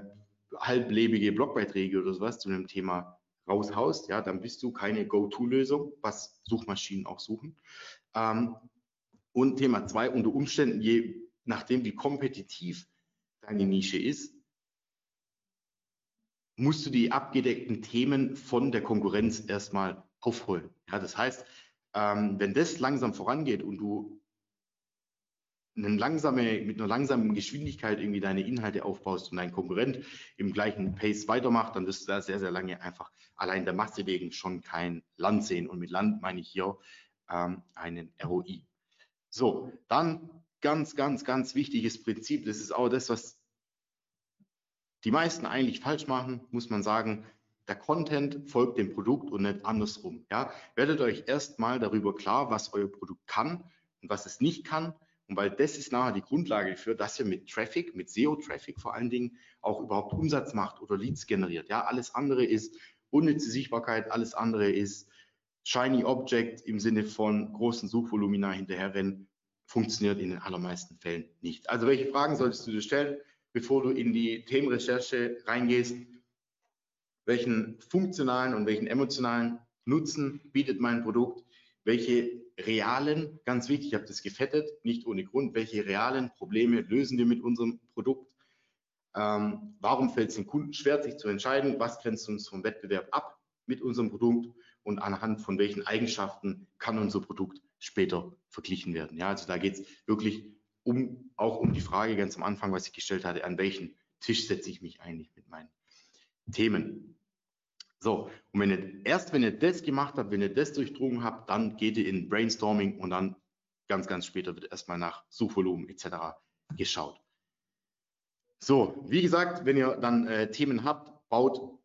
halblebige Blogbeiträge oder sowas zu einem Thema raushaust, ja, dann bist du keine Go-To-Lösung, was Suchmaschinen auch suchen. Ähm, und Thema zwei, unter Umständen, je nachdem wie kompetitiv deine Nische ist, musst du die abgedeckten Themen von der Konkurrenz erstmal aufholen. Ja, das heißt, ähm, wenn das langsam vorangeht und du eine langsame, mit einer langsamen Geschwindigkeit irgendwie deine Inhalte aufbaust und dein Konkurrent im gleichen Pace weitermacht, dann wirst du da sehr, sehr lange einfach allein der Masse wegen schon kein Land sehen. Und mit Land meine ich hier ähm, einen ROI. So, dann ganz, ganz, ganz wichtiges Prinzip. Das ist auch das, was die meisten eigentlich falsch machen, muss man sagen. Der Content folgt dem Produkt und nicht andersrum. Ja? Werdet euch erstmal darüber klar, was euer Produkt kann und was es nicht kann. Und weil das ist nachher die Grundlage dafür, dass ihr mit Traffic, mit SEO-Traffic vor allen Dingen auch überhaupt Umsatz macht oder Leads generiert. Ja, alles andere ist unnütze Sichtbarkeit, alles andere ist Shiny Object im Sinne von großen Suchvolumina hinterherrennen, funktioniert in den allermeisten Fällen nicht. Also welche Fragen solltest du dir stellen, bevor du in die Themenrecherche reingehst? Welchen funktionalen und welchen emotionalen Nutzen bietet mein Produkt? Welche realen, ganz wichtig, ich habe das gefettet, nicht ohne Grund, welche realen Probleme lösen wir mit unserem Produkt? Ähm, warum fällt es den Kunden schwer, sich zu entscheiden? Was grenzt uns vom Wettbewerb ab mit unserem Produkt? Und anhand von welchen Eigenschaften kann unser Produkt später verglichen werden? Ja, also da geht es wirklich um, auch um die Frage ganz am Anfang, was ich gestellt hatte, an welchen Tisch setze ich mich eigentlich mit meinen Themen? So, und wenn ihr, erst wenn ihr das gemacht habt, wenn ihr das durchdrungen habt, dann geht ihr in Brainstorming und dann ganz, ganz später wird erstmal nach Suchvolumen etc. geschaut. So, wie gesagt, wenn ihr dann äh, Themen habt, baut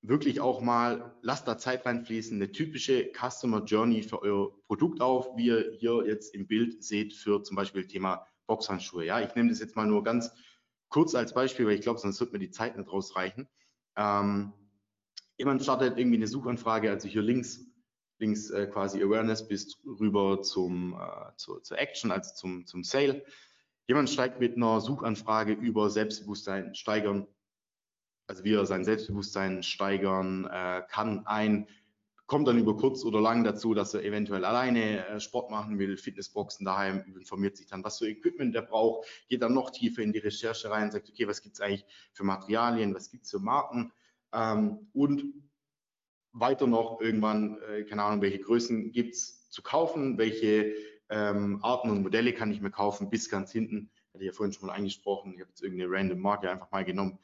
wirklich auch mal, lasst da Zeit reinfließen, eine typische Customer Journey für euer Produkt auf, wie ihr hier jetzt im Bild seht für zum Beispiel Thema Boxhandschuhe. Ja, ich nehme das jetzt mal nur ganz kurz als Beispiel, weil ich glaube, sonst wird mir die Zeit nicht rausreichen. Ähm, jemand startet irgendwie eine Suchanfrage, also hier links, links äh, quasi Awareness bis rüber zum, äh, zur, zur Action, also zum, zum Sale. Jemand steigt mit einer Suchanfrage über Selbstbewusstsein steigern, also wie er sein Selbstbewusstsein steigern äh, kann, ein, kommt dann über kurz oder lang dazu, dass er eventuell alleine äh, Sport machen will, Fitnessboxen daheim, informiert sich dann, was für Equipment er braucht, geht dann noch tiefer in die Recherche rein, sagt, okay, was gibt es eigentlich für Materialien, was gibt es für Marken ähm, und weiter noch irgendwann, äh, keine Ahnung, welche Größen gibt es zu kaufen, welche ähm, Arten und Modelle kann ich mir kaufen, bis ganz hinten, hatte ich ja vorhin schon mal angesprochen, ich habe jetzt irgendeine random Marke einfach mal genommen,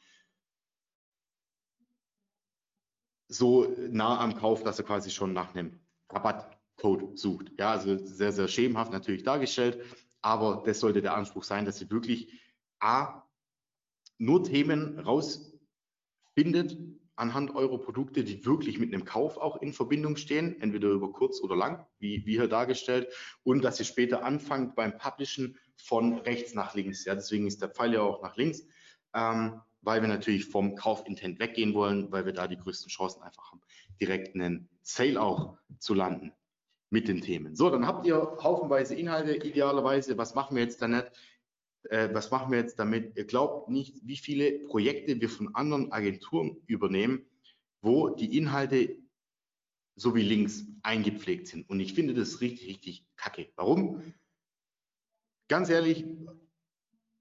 so nah am Kauf, dass er quasi schon nach einem Rabattcode sucht. Ja, also sehr, sehr schemenhaft natürlich dargestellt, aber das sollte der Anspruch sein, dass ihr wirklich A, nur Themen rausfindet anhand eurer Produkte, die wirklich mit einem Kauf auch in Verbindung stehen, entweder über kurz oder lang, wie, wie hier dargestellt, und dass ihr später anfangt beim Publishen von rechts nach links. Ja, deswegen ist der Pfeil ja auch nach links. Ähm, weil wir natürlich vom Kaufintent weggehen wollen, weil wir da die größten Chancen einfach haben, direkt einen Sale auch zu landen mit den Themen. So, dann habt ihr haufenweise Inhalte, idealerweise. Was machen wir jetzt damit? Äh, was machen wir jetzt damit? Ihr glaubt nicht, wie viele Projekte wir von anderen Agenturen übernehmen, wo die Inhalte so wie Links eingepflegt sind. Und ich finde das richtig, richtig kacke. Warum? Ganz ehrlich,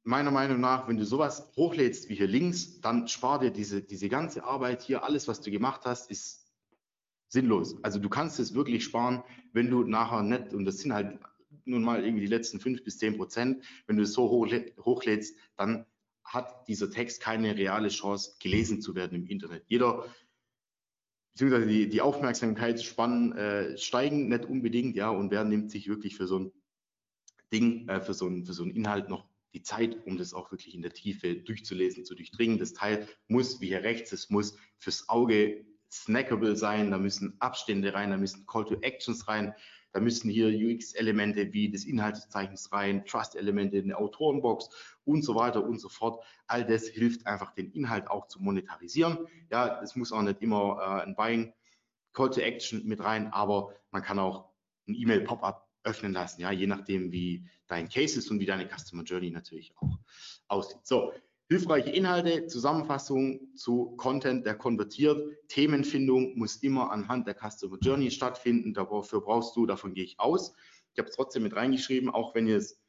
meiner Meinung nach, wenn du sowas hochlädst wie hier links, dann spar dir diese, diese ganze Arbeit hier, alles, was du gemacht hast, ist sinnlos. Also du kannst es wirklich sparen, wenn du nachher nicht, und das sind halt nun mal irgendwie die letzten fünf bis zehn Prozent, wenn du es so hochlädst, dann hat dieser Text keine reale Chance, gelesen zu werden im Internet. Jeder, beziehungsweise die, die Aufmerksamkeitsspannen äh, steigen nicht unbedingt, ja, und wer nimmt sich wirklich für so ein Ding, äh, für, so ein, für so einen Inhalt noch die Zeit, um das auch wirklich in der Tiefe durchzulesen, zu durchdringen. Das Teil muss, wie hier rechts, es muss fürs Auge snackable sein, da müssen Abstände rein, da müssen Call to Actions rein, da müssen hier UX-Elemente wie des Inhaltszeichens rein, Trust-Elemente, eine Autorenbox und so weiter und so fort. All das hilft einfach, den Inhalt auch zu monetarisieren. Ja, es muss auch nicht immer äh, ein Buying Call to Action mit rein, aber man kann auch ein E-Mail-Pop-up öffnen lassen, ja, je nachdem, wie dein Case ist und wie deine Customer Journey natürlich auch aussieht. So, hilfreiche Inhalte, Zusammenfassung zu Content, der konvertiert. Themenfindung muss immer anhand der Customer Journey stattfinden. Dafür brauchst du, davon gehe ich aus. Ich habe es trotzdem mit reingeschrieben, auch wenn ihr es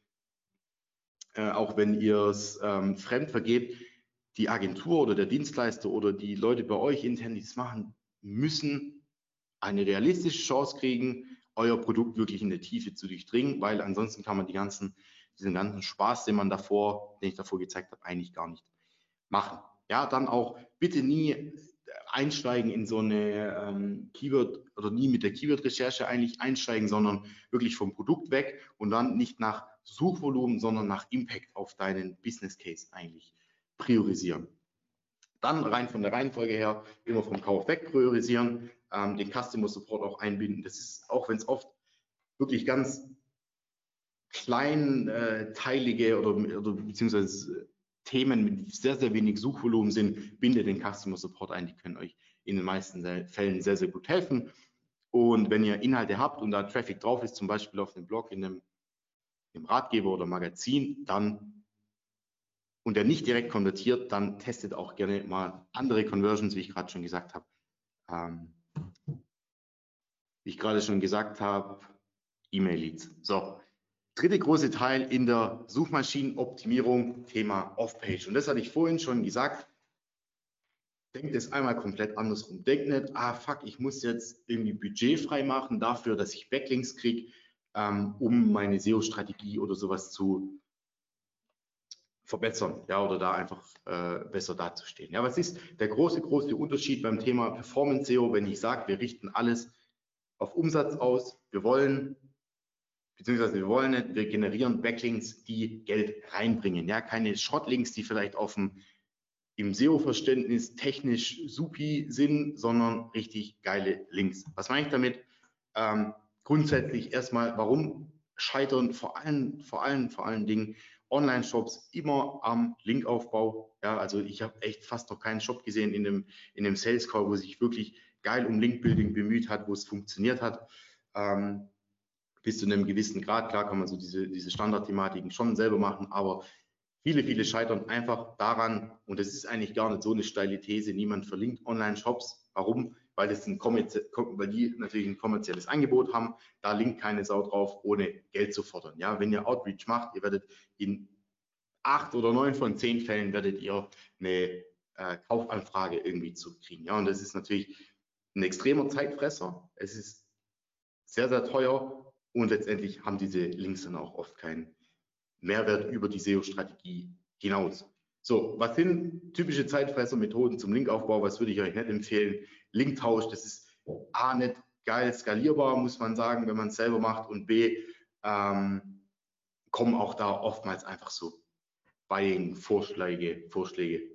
äh, es ähm, fremd vergebt. die Agentur oder der Dienstleister oder die Leute bei euch intern, die das machen, müssen eine realistische Chance kriegen, euer Produkt wirklich in der Tiefe zu durchdringen, weil ansonsten kann man die ganzen, diesen ganzen Spaß, den man davor, den ich davor gezeigt habe, eigentlich gar nicht machen. Ja, dann auch bitte nie einsteigen in so eine ähm, Keyword oder nie mit der Keyword-Recherche eigentlich einsteigen, sondern wirklich vom Produkt weg und dann nicht nach Suchvolumen, sondern nach Impact auf deinen Business Case eigentlich priorisieren. Dann rein von der Reihenfolge her immer vom Kauf weg priorisieren, ähm, den Customer Support auch einbinden. Das ist, auch wenn es oft wirklich ganz kleinteilige oder, oder beziehungsweise Themen mit sehr, sehr wenig Suchvolumen sind, bindet den Customer Support ein. Die können euch in den meisten Fällen sehr, sehr gut helfen. Und wenn ihr Inhalte habt und da Traffic drauf ist, zum Beispiel auf dem Blog, in einem, im Ratgeber oder Magazin, dann und der nicht direkt konvertiert, dann testet auch gerne mal andere Conversions, wie ich gerade schon gesagt habe. Ähm, wie ich gerade schon gesagt habe, E-Mail-Leads. So, dritte große Teil in der Suchmaschinenoptimierung, Thema Off-Page. Und das hatte ich vorhin schon gesagt. Denkt es einmal komplett andersrum. Denkt nicht, ah fuck, ich muss jetzt irgendwie Budget frei machen dafür, dass ich Backlinks kriege, ähm, um meine SEO-Strategie oder sowas zu verbessern, ja, oder da einfach äh, besser dazustehen. Ja, was ist der große, große Unterschied beim Thema Performance SEO, wenn ich sage, wir richten alles auf Umsatz aus, wir wollen, beziehungsweise wir wollen nicht, wir generieren Backlinks, die Geld reinbringen, ja, keine Schrottlinks, die vielleicht auf dem im SEO-Verständnis technisch supi sind, sondern richtig geile Links. Was meine ich damit? Ähm, grundsätzlich erstmal, warum scheitern vor allen, vor allen, vor allen Dingen Online-Shops immer am Linkaufbau. Ja, also ich habe echt fast noch keinen Shop gesehen in dem, in dem Sales Call, wo sich wirklich geil um Link-Building bemüht hat, wo es funktioniert hat. Ähm, bis zu einem gewissen Grad, klar kann man so diese, diese Standardthematiken schon selber machen, aber viele, viele scheitern einfach daran, und das ist eigentlich gar nicht so eine steile These, niemand verlinkt Online-Shops. Warum? weil, das ein weil die natürlich ein kommerzielles Angebot haben. Da linkt keine Sau drauf, ohne Geld zu fordern. Ja, wenn ihr Outreach macht, ihr werdet in acht oder neun von zehn Fällen werdet ihr eine äh, Kaufanfrage irgendwie zurückkriegen. Ja, und das ist natürlich ein extremer Zeitfresser. Es ist sehr, sehr teuer und letztendlich haben diese Links dann auch oft keinen Mehrwert über die SEO-Strategie hinaus. So, was sind typische Zeitfresser-Methoden zum Linkaufbau? Was würde ich euch nicht empfehlen? Linktausch, das ist A, nicht geil skalierbar, muss man sagen, wenn man es selber macht. Und B, ähm, kommen auch da oftmals einfach so Buying-Vorschläge, Vorschläge.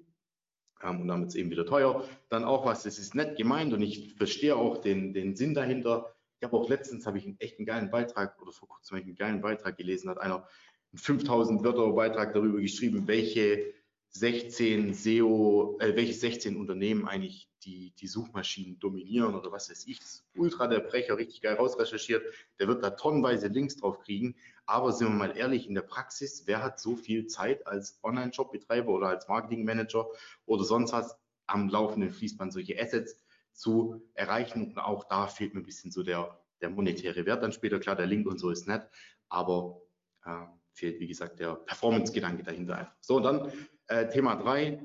Ähm, und damit ist eben wieder teuer. Dann auch was, das ist nett gemeint und ich verstehe auch den, den Sinn dahinter. Ich habe auch letztens, habe ich einen echt einen geilen Beitrag oder vor kurzem habe ich einen geilen Beitrag gelesen, hat einer einen 5000 Wörter Beitrag darüber geschrieben, welche 16 SEO, äh, welche 16 Unternehmen eigentlich die, die Suchmaschinen dominieren oder was weiß ich. Das ultra der Brecher, richtig geil rausrecherchiert. Der wird da tonnenweise Links drauf kriegen. Aber sind wir mal ehrlich, in der Praxis, wer hat so viel Zeit als Online-Shop-Betreiber oder als Marketing-Manager oder sonst was am laufenden Fließband solche Assets zu erreichen? Und auch da fehlt mir ein bisschen so der, der monetäre Wert dann später. Klar, der Link und so ist nett, aber äh, fehlt, wie gesagt, der Performance-Gedanke dahinter einfach. So, und dann äh, Thema 3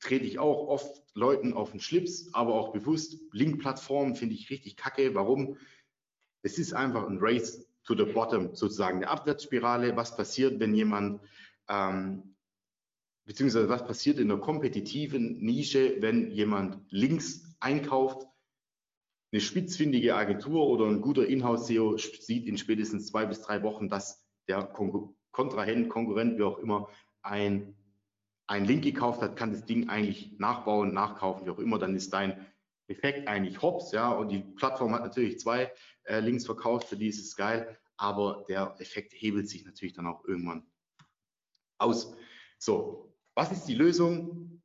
trete ich auch oft Leuten auf den Schlips, aber auch bewusst. Link-Plattformen finde ich richtig kacke. Warum? Es ist einfach ein Race to the bottom, sozusagen eine Abwärtsspirale. Was passiert, wenn jemand, ähm, beziehungsweise was passiert in der kompetitiven Nische, wenn jemand Links einkauft? Eine spitzfindige Agentur oder ein guter Inhouse-SEO sieht in spätestens zwei bis drei Wochen, dass der Kontrahent, Konkurrent, wie auch immer, ein einen Link gekauft hat, kann das Ding eigentlich nachbauen, nachkaufen, wie auch immer, dann ist dein Effekt eigentlich hops, ja, und die Plattform hat natürlich zwei äh, Links verkauft, für die ist es geil, aber der Effekt hebelt sich natürlich dann auch irgendwann aus. So, was ist die Lösung?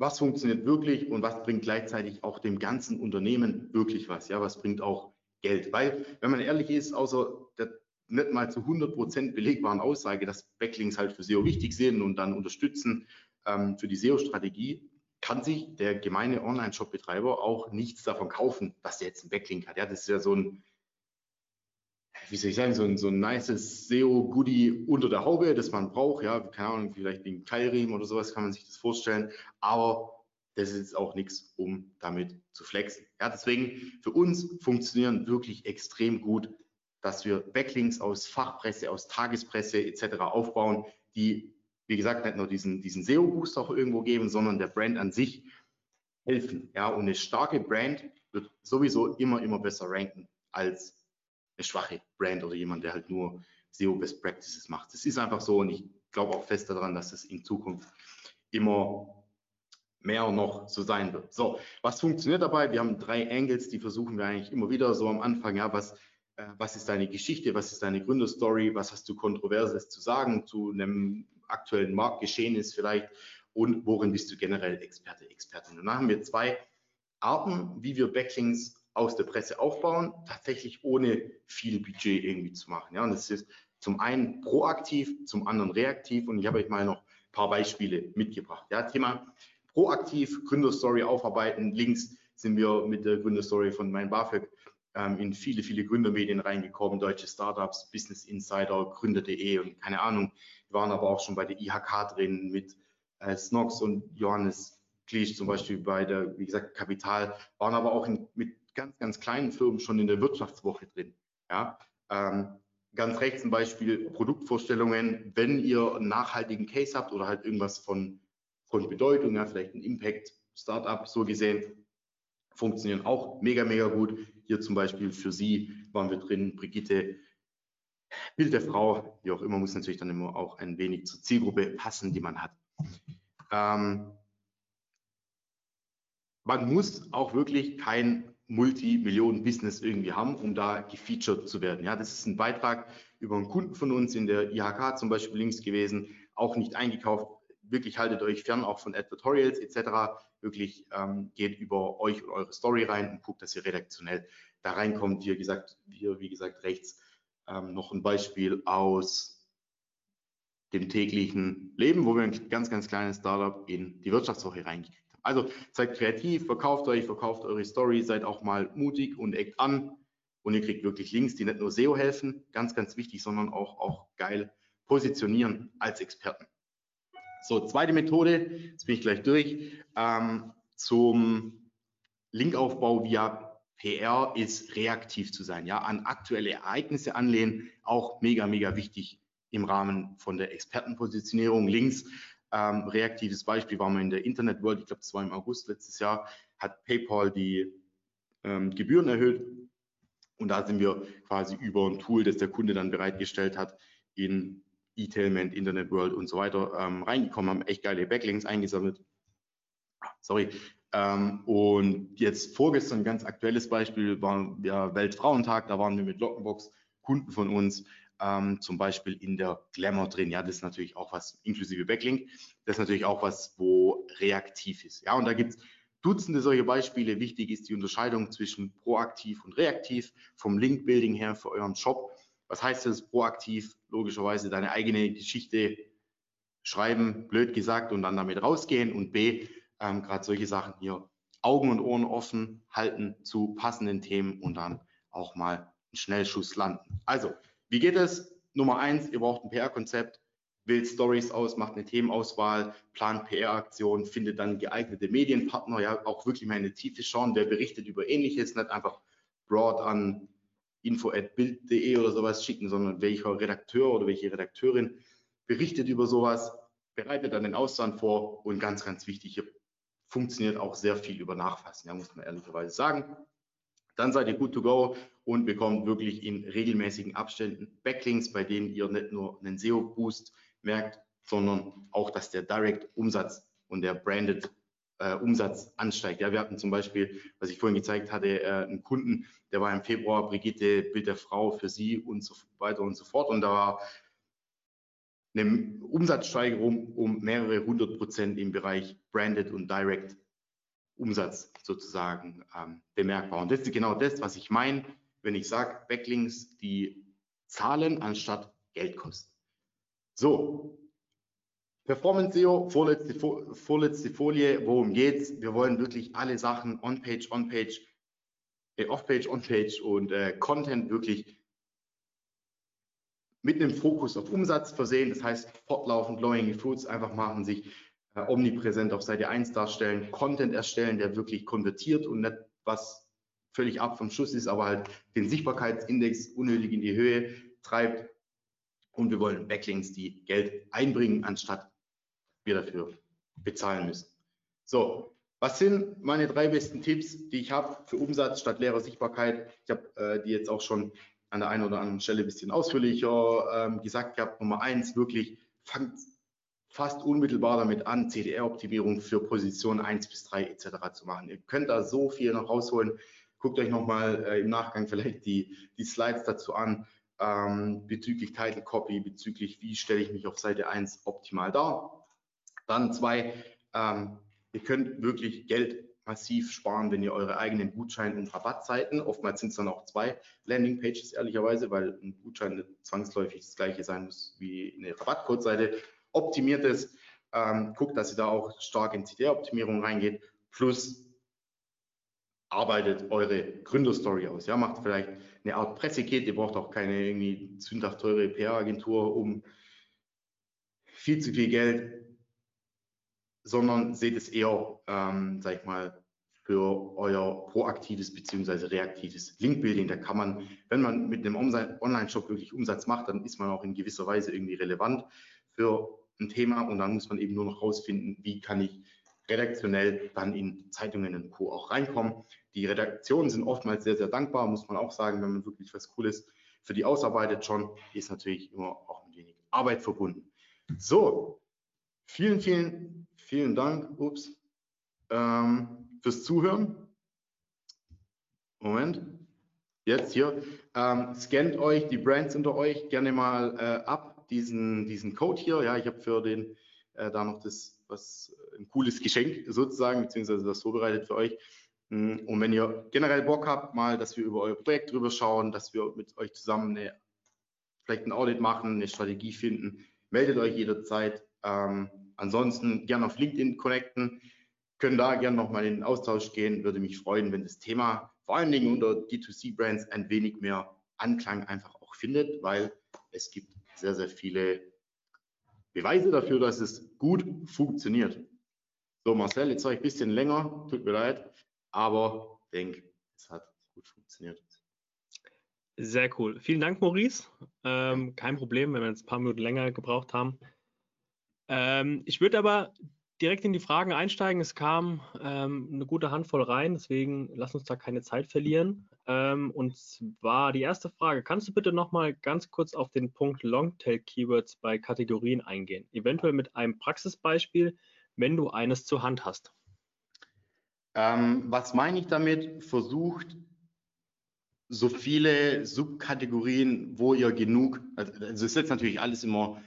Was funktioniert wirklich und was bringt gleichzeitig auch dem ganzen Unternehmen wirklich was? Ja, was bringt auch Geld? Weil, wenn man ehrlich ist, außer der nicht mal zu 100 Prozent belegbaren Aussage, dass Backlinks halt für SEO wichtig sind und dann unterstützen ähm, für die SEO-Strategie, kann sich der gemeine Online-Shop-Betreiber auch nichts davon kaufen, dass der jetzt einen Backlink hat. Ja, das ist ja so ein, wie soll ich sagen, so ein, so ein nices SEO-Goodie unter der Haube, das man braucht, ja, keine Ahnung, vielleicht wegen Keilriemen oder sowas kann man sich das vorstellen, aber das ist jetzt auch nichts, um damit zu flexen. Ja, deswegen für uns funktionieren wirklich extrem gut, dass wir Backlinks aus Fachpresse, aus Tagespresse etc. aufbauen, die, wie gesagt, nicht nur diesen, diesen SEO-Boost auch irgendwo geben, sondern der Brand an sich helfen. Ja, und eine starke Brand wird sowieso immer, immer besser ranken als eine schwache Brand oder jemand, der halt nur SEO Best Practices macht. Das ist einfach so und ich glaube auch fest daran, dass es in Zukunft immer mehr noch so sein wird. So, was funktioniert dabei? Wir haben drei Angles, die versuchen wir eigentlich immer wieder so am Anfang. Ja, was, äh, was ist deine Geschichte? Was ist deine Gründerstory? Was hast du Kontroverses zu sagen zu einem aktuellen Marktgeschehen ist vielleicht? Und worin bist du generell Experte, Expertin? Und dann haben wir zwei Arten, wie wir Backlinks aus der Presse aufbauen, tatsächlich ohne viel Budget irgendwie zu machen. Ja, und das ist zum einen proaktiv, zum anderen reaktiv. Und ich habe euch mal noch ein paar Beispiele mitgebracht. Ja, Thema proaktiv Gründerstory aufarbeiten. Links sind wir mit der Gründerstory von mein BAföG ähm, in viele, viele Gründermedien reingekommen, deutsche Startups, Business Insider, Gründer.de und keine Ahnung. Wir waren aber auch schon bei der IHK drin mit äh, Snox und Johannes Klisch zum Beispiel bei der, wie gesagt, Kapital, waren aber auch in, mit ganz, ganz kleinen Firmen schon in der Wirtschaftswoche drin. Ja, ähm, ganz rechts ein Beispiel Produktvorstellungen. Wenn ihr einen nachhaltigen Case habt oder halt irgendwas von von Bedeutung, ja, vielleicht ein Impact, Startup so gesehen, funktionieren auch mega, mega gut. Hier zum Beispiel für Sie waren wir drin, Brigitte, Bild der Frau, wie auch immer, muss natürlich dann immer auch ein wenig zur Zielgruppe passen, die man hat. Ähm, man muss auch wirklich kein Multimillionen-Business irgendwie haben, um da gefeatured zu werden. Ja, das ist ein Beitrag über einen Kunden von uns in der IHK zum Beispiel links gewesen, auch nicht eingekauft, wirklich haltet euch fern auch von Advertorials etc. Wirklich ähm, geht über euch und eure Story rein und guckt, dass ihr redaktionell da reinkommt. Wie gesagt, hier, wie gesagt, rechts ähm, noch ein Beispiel aus dem täglichen Leben, wo wir ein ganz, ganz kleines Startup in die Wirtschaftswoche reingekriegt. Also seid kreativ, verkauft euch, verkauft eure Story, seid auch mal mutig und eckt an und ihr kriegt wirklich Links, die nicht nur SEO helfen, ganz, ganz wichtig, sondern auch, auch geil positionieren als Experten. So, zweite Methode, jetzt bin ich gleich durch, ähm, zum Linkaufbau via PR ist reaktiv zu sein, ja, an aktuelle Ereignisse anlehnen, auch mega, mega wichtig im Rahmen von der Expertenpositionierung. Links, ähm, reaktives Beispiel war mal in der Internet World, ich glaube, das war im August letztes Jahr, hat PayPal die ähm, Gebühren erhöht und da sind wir quasi über ein Tool, das der Kunde dann bereitgestellt hat, in E-Tailment, Internet World und so weiter ähm, reingekommen, haben echt geile Backlinks eingesammelt. Sorry. Ähm, und jetzt vorgestern ganz aktuelles Beispiel war ja Weltfrauentag, da waren wir mit Lockenbox Kunden von uns ähm, zum Beispiel in der Glamour drin. Ja, das ist natürlich auch was inklusive Backlink. Das ist natürlich auch was, wo reaktiv ist. Ja, und da gibt es Dutzende solche Beispiele. Wichtig ist die Unterscheidung zwischen proaktiv und reaktiv vom Link-Building her für euren Shop. Was heißt das proaktiv? Logischerweise deine eigene Geschichte schreiben, blöd gesagt, und dann damit rausgehen. Und B, ähm, gerade solche Sachen hier, Augen und Ohren offen halten zu passenden Themen und dann auch mal einen Schnellschuss landen. Also, wie geht es? Nummer eins, ihr braucht ein PR-Konzept, wählt Stories aus, macht eine Themenauswahl, plant PR-Aktionen, findet dann geeignete Medienpartner, ja, auch wirklich mal in die Tiefe schauen, wer berichtet über Ähnliches, nicht einfach broad an info.bild.de oder sowas schicken, sondern welcher Redakteur oder welche Redakteurin berichtet über sowas, bereitet dann den Ausland vor und ganz, ganz wichtig, hier funktioniert auch sehr viel über Nachfassen, ja, muss man ehrlicherweise sagen. Dann seid ihr good to go und bekommt wirklich in regelmäßigen Abständen Backlinks, bei denen ihr nicht nur einen SEO-Boost merkt, sondern auch, dass der Direct-Umsatz und der Branded äh, Umsatz ansteigt. Ja, wir hatten zum Beispiel, was ich vorhin gezeigt hatte, äh, einen Kunden, der war im Februar Brigitte Bild der Frau für sie und so weiter und so fort. Und da war eine Umsatzsteigerung um mehrere hundert Prozent im Bereich Branded und Direct Umsatz sozusagen ähm, bemerkbar. Und das ist genau das, was ich meine, wenn ich sage, Backlinks, die zahlen anstatt Geld kosten. So, Performance SEO, vorletzte, vorletzte Folie, worum geht's? Wir wollen wirklich alle Sachen On-Page, On-Page, äh, Off-Page, On-Page und äh, Content wirklich mit einem Fokus auf Umsatz versehen. Das heißt, fortlaufend Low Fruits einfach machen, sich omnipräsent auf Seite 1 darstellen, Content erstellen, der wirklich konvertiert und nicht was völlig ab vom Schuss ist, aber halt den Sichtbarkeitsindex unnötig in die Höhe treibt. Und wir wollen Backlinks, die Geld einbringen, anstatt wir dafür bezahlen müssen. So, was sind meine drei besten Tipps, die ich habe für Umsatz statt leerer Sichtbarkeit? Ich habe äh, die jetzt auch schon an der einen oder anderen Stelle ein bisschen ausführlicher ähm, gesagt gehabt. Nummer eins, wirklich fangt fast unmittelbar damit an, CDR-Optimierung für Position 1 bis 3 etc. zu machen. Ihr könnt da so viel noch rausholen. Guckt euch nochmal äh, im Nachgang vielleicht die, die Slides dazu an, ähm, bezüglich Title Copy, bezüglich wie stelle ich mich auf Seite 1 optimal dar. Dann zwei, ähm, ihr könnt wirklich Geld massiv sparen, wenn ihr eure eigenen Gutschein- und Rabattseiten, oftmals sind es dann auch zwei Landingpages ehrlicherweise, weil ein Gutschein zwangsläufig das gleiche sein muss wie eine Rabattcode-Seite, optimiert es, ähm, guckt, dass ihr da auch stark in CDR-Optimierung reingeht, plus arbeitet eure Gründerstory aus. Ja, macht vielleicht eine Art Pressekit, ihr braucht auch keine irgendwie sündhaft teure PR-Agentur um viel zu viel Geld sondern seht es eher, ähm, sag ich mal, für euer proaktives bzw. reaktives Linkbuilding. Da kann man, wenn man mit einem Online-Shop wirklich Umsatz macht, dann ist man auch in gewisser Weise irgendwie relevant für ein Thema und dann muss man eben nur noch rausfinden, wie kann ich redaktionell dann in Zeitungen und Co. auch reinkommen. Die Redaktionen sind oftmals sehr, sehr dankbar, muss man auch sagen, wenn man wirklich was Cooles für die ausarbeitet schon, ist natürlich immer auch ein wenig Arbeit verbunden. So, vielen, vielen vielen Dank ups, ähm, fürs Zuhören. Moment. Jetzt hier. Ähm, scannt euch die Brands unter euch gerne mal äh, ab, diesen, diesen Code hier. Ja, ich habe für den äh, da noch das, was ein cooles Geschenk sozusagen, beziehungsweise das vorbereitet für euch. Mm, und wenn ihr generell Bock habt, mal, dass wir über euer Projekt drüber schauen, dass wir mit euch zusammen eine, vielleicht ein Audit machen, eine Strategie finden, meldet euch jederzeit. Ähm, Ansonsten gerne auf LinkedIn connecten, können da gerne nochmal in den Austausch gehen. Würde mich freuen, wenn das Thema vor allen Dingen unter D2C-Brands ein wenig mehr Anklang einfach auch findet, weil es gibt sehr, sehr viele Beweise dafür, dass es gut funktioniert. So, Marcel, jetzt war ich ein bisschen länger, tut mir leid, aber ich denke, es hat gut funktioniert. Sehr cool. Vielen Dank, Maurice. Ähm, kein Problem, wenn wir jetzt ein paar Minuten länger gebraucht haben. Ähm, ich würde aber direkt in die Fragen einsteigen. Es kam ähm, eine gute Handvoll rein, deswegen lass uns da keine Zeit verlieren. Ähm, und zwar die erste Frage: Kannst du bitte nochmal ganz kurz auf den Punkt Longtail-Keywords bei Kategorien eingehen? Eventuell mit einem Praxisbeispiel, wenn du eines zur Hand hast. Ähm, was meine ich damit? Versucht so viele Subkategorien, wo ihr genug, also es ist jetzt natürlich alles immer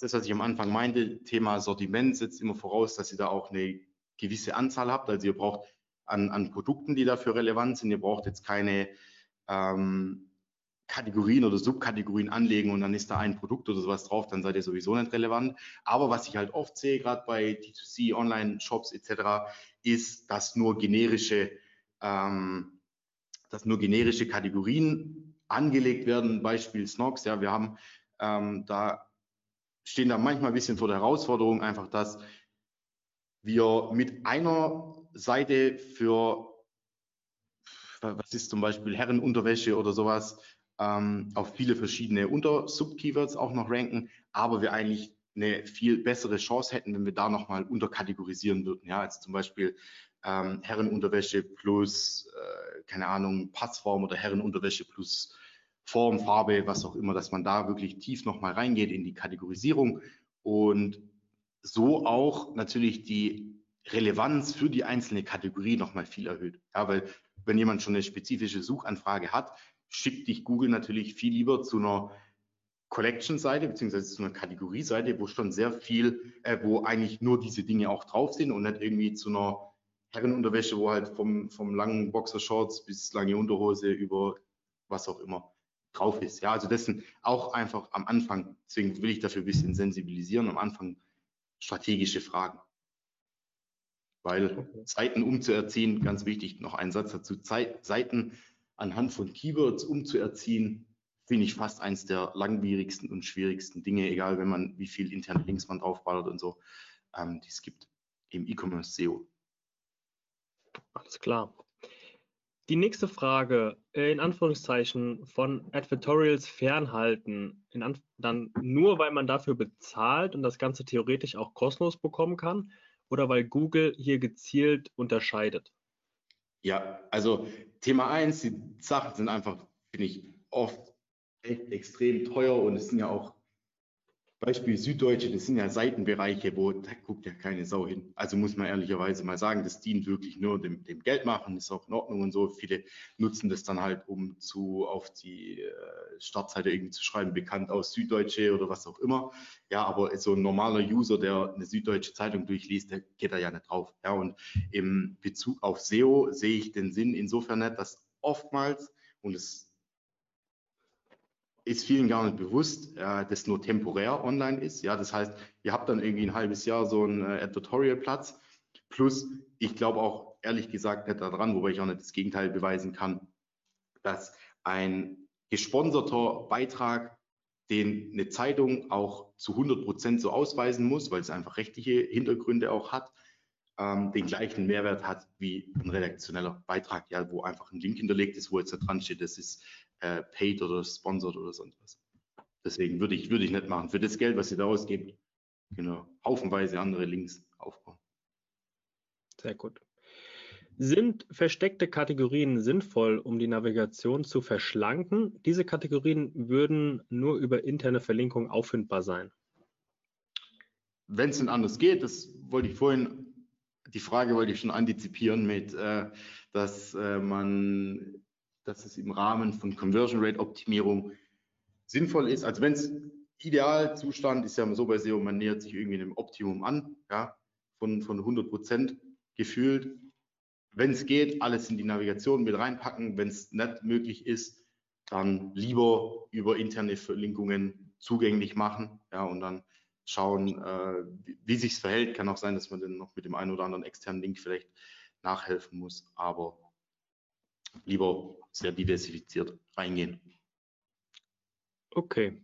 das, was ich am Anfang meinte, Thema Sortiment setzt immer voraus, dass ihr da auch eine gewisse Anzahl habt. Also ihr braucht an, an Produkten, die dafür relevant sind. Ihr braucht jetzt keine ähm, Kategorien oder Subkategorien anlegen und dann ist da ein Produkt oder sowas drauf, dann seid ihr sowieso nicht relevant. Aber was ich halt oft sehe, gerade bei D2C, Online-Shops etc., ist, dass nur generische, ähm, dass nur generische Kategorien angelegt werden. Beispiel Snox, ja, wir haben ähm, da stehen da manchmal ein bisschen vor der Herausforderung, einfach, dass wir mit einer Seite für, was ist zum Beispiel Herrenunterwäsche oder sowas, ähm, auf viele verschiedene Unter-Sub-Keywords auch noch ranken, aber wir eigentlich eine viel bessere Chance hätten, wenn wir da nochmal unterkategorisieren würden. Ja, als zum Beispiel ähm, Herrenunterwäsche plus, äh, keine Ahnung, Passform oder Herrenunterwäsche plus Form, Farbe, was auch immer, dass man da wirklich tief nochmal reingeht in die Kategorisierung und so auch natürlich die Relevanz für die einzelne Kategorie nochmal viel erhöht. Ja, weil wenn jemand schon eine spezifische Suchanfrage hat, schickt dich Google natürlich viel lieber zu einer Collection-Seite beziehungsweise zu einer Kategorieseite, wo schon sehr viel, äh, wo eigentlich nur diese Dinge auch drauf sind und nicht irgendwie zu einer Herrenunterwäsche, wo halt vom, vom langen Boxershorts bis lange Unterhose über was auch immer drauf ist. Ja, also das sind auch einfach am Anfang, deswegen will ich dafür ein bisschen sensibilisieren, am Anfang strategische Fragen. Weil. Seiten umzuerziehen, ganz wichtig, noch ein Satz dazu, Zeit, Seiten anhand von Keywords umzuerziehen, finde ich fast eins der langwierigsten und schwierigsten Dinge, egal wenn man wie viel interne Links man draufballert und so, ähm, die es gibt im E-Commerce SEO. Alles klar. Die nächste Frage, äh, in Anführungszeichen, von Advertorials fernhalten, dann nur, weil man dafür bezahlt und das Ganze theoretisch auch kostenlos bekommen kann oder weil Google hier gezielt unterscheidet? Ja, also Thema 1, die Sachen sind einfach, finde ich, oft echt extrem teuer und es sind ja auch Beispiel Süddeutsche, das sind ja Seitenbereiche, wo da guckt ja keine Sau hin. Also muss man ehrlicherweise mal sagen, das dient wirklich nur dem, dem Geld machen, ist auch in Ordnung und so. Viele nutzen das dann halt, um zu auf die äh, Startseite irgendwie zu schreiben, bekannt aus Süddeutsche oder was auch immer. Ja, aber so ein normaler User, der eine Süddeutsche Zeitung durchliest, der geht da ja nicht drauf. Ja, und im Bezug auf SEO sehe ich den Sinn insofern nicht, dass oftmals, und es ist vielen gar nicht bewusst, äh, dass nur temporär online ist. Ja, das heißt, ihr habt dann irgendwie ein halbes Jahr so einen äh, Editorial-Platz. Plus, ich glaube auch ehrlich gesagt nicht daran, wobei ich auch nicht das Gegenteil beweisen kann, dass ein gesponserter Beitrag, den eine Zeitung auch zu 100 Prozent so ausweisen muss, weil es einfach rechtliche Hintergründe auch hat, ähm, den gleichen Mehrwert hat wie ein redaktioneller Beitrag, ja, wo einfach ein Link hinterlegt ist, wo jetzt da dran steht, das ist äh, paid oder sponsored oder sonst was. Deswegen würde ich, würde ich nicht machen. Für das Geld, was ihr da ausgebt, genau, haufenweise andere Links aufbauen. Sehr gut. Sind versteckte Kategorien sinnvoll, um die Navigation zu verschlanken? Diese Kategorien würden nur über interne Verlinkung auffindbar sein. Wenn es denn anders geht, das wollte ich vorhin, die Frage wollte ich schon antizipieren mit, äh, dass äh, man dass es im Rahmen von Conversion Rate Optimierung sinnvoll ist. Also wenn es Idealzustand ist ja so bei SEO, man nähert sich irgendwie einem Optimum an, ja, von, von 100 Prozent gefühlt. Wenn es geht, alles in die Navigation mit reinpacken. Wenn es nicht möglich ist, dann lieber über interne Verlinkungen zugänglich machen, ja, und dann schauen, äh, wie, wie sich verhält. Kann auch sein, dass man dann noch mit dem einen oder anderen externen Link vielleicht nachhelfen muss, aber lieber sehr diversifiziert reingehen. Okay.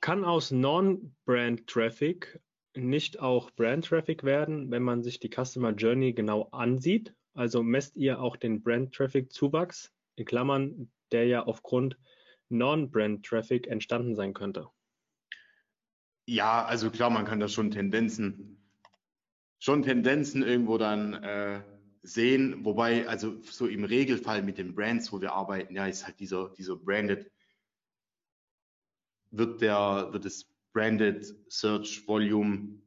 Kann aus Non-Brand-Traffic nicht auch Brand-Traffic werden, wenn man sich die Customer Journey genau ansieht? Also messt ihr auch den Brand-Traffic-Zuwachs, in Klammern, der ja aufgrund Non-Brand-Traffic entstanden sein könnte? Ja, also klar, man kann da schon Tendenzen, schon Tendenzen irgendwo dann äh, sehen, wobei also so im Regelfall mit den Brands, wo wir arbeiten, ja, ist halt dieser, dieser Branded, wird der, wird das Branded Search Volume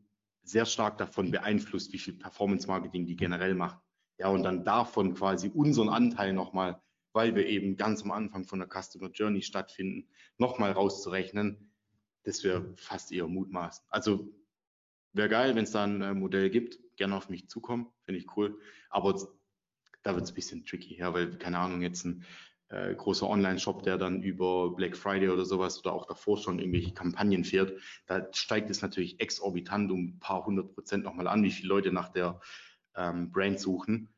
sehr stark davon beeinflusst, wie viel Performance Marketing die generell machen. Ja, und dann davon quasi unseren Anteil nochmal, weil wir eben ganz am Anfang von der Customer Journey stattfinden, nochmal rauszurechnen, das wäre fast eher mutmaßen. Also wäre geil, wenn es da ein äh, Modell gibt, gerne auf mich zukommen, finde ich cool. Aber da wird es ein bisschen tricky, ja, weil, keine Ahnung, jetzt ein äh, großer Online-Shop, der dann über Black Friday oder sowas oder auch davor schon irgendwelche Kampagnen fährt, da steigt es natürlich exorbitant um ein paar hundert Prozent nochmal an, wie viele Leute nach der ähm, Brand suchen.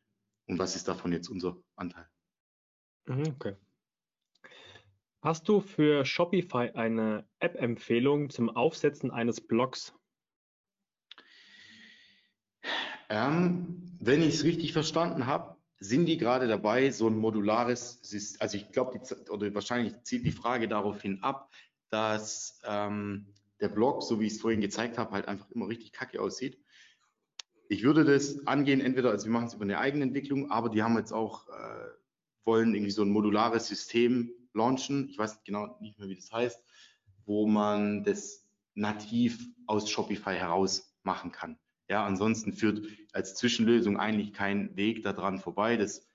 Und was ist davon jetzt unser Anteil? Mhm, okay. Hast du für Shopify eine App-Empfehlung zum Aufsetzen eines Blogs? Ähm, wenn ich es richtig verstanden habe, sind die gerade dabei, so ein modulares System, also ich glaube, oder wahrscheinlich zielt die Frage daraufhin ab, dass ähm, der Blog, so wie ich es vorhin gezeigt habe, halt einfach immer richtig kacke aussieht. Ich würde das angehen, entweder, also wir machen es über eine eigene Entwicklung, aber die haben jetzt auch, äh, wollen irgendwie so ein modulares System launchen. Ich weiß genau nicht mehr, wie das heißt, wo man das nativ aus Shopify heraus machen kann. Ja, ansonsten führt als Zwischenlösung eigentlich kein Weg daran vorbei, das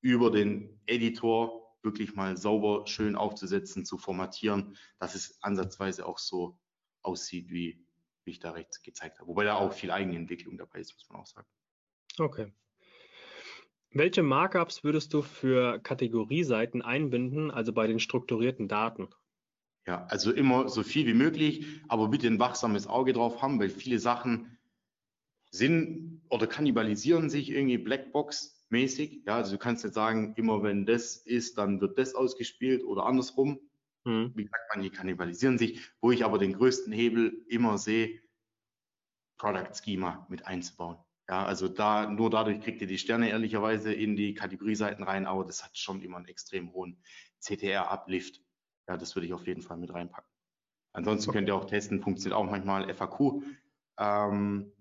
über den Editor wirklich mal sauber schön aufzusetzen, zu formatieren, dass es ansatzweise auch so aussieht, wie, wie ich da rechts gezeigt habe. Wobei da auch viel eigene Entwicklung dabei ist, muss man auch sagen. Okay. Welche Markups würdest du für Kategorieseiten einbinden, also bei den strukturierten Daten? Ja, also immer so viel wie möglich, aber bitte ein wachsames Auge drauf haben, weil viele Sachen sind oder kannibalisieren sich irgendwie Blackbox. mäßig. Ja, also du kannst jetzt sagen, immer wenn das ist, dann wird das ausgespielt oder andersrum. Mhm. Wie gesagt, manche kannibalisieren sich, wo ich aber den größten Hebel immer sehe, Product Schema mit einzubauen. Ja, also da, nur dadurch kriegt ihr die Sterne ehrlicherweise in die Kategorieseiten rein, aber das hat schon immer einen extrem hohen CTR-Uplift. Ja, das würde ich auf jeden Fall mit reinpacken. Ansonsten könnt ihr auch testen, funktioniert auch manchmal FAQ, ähm,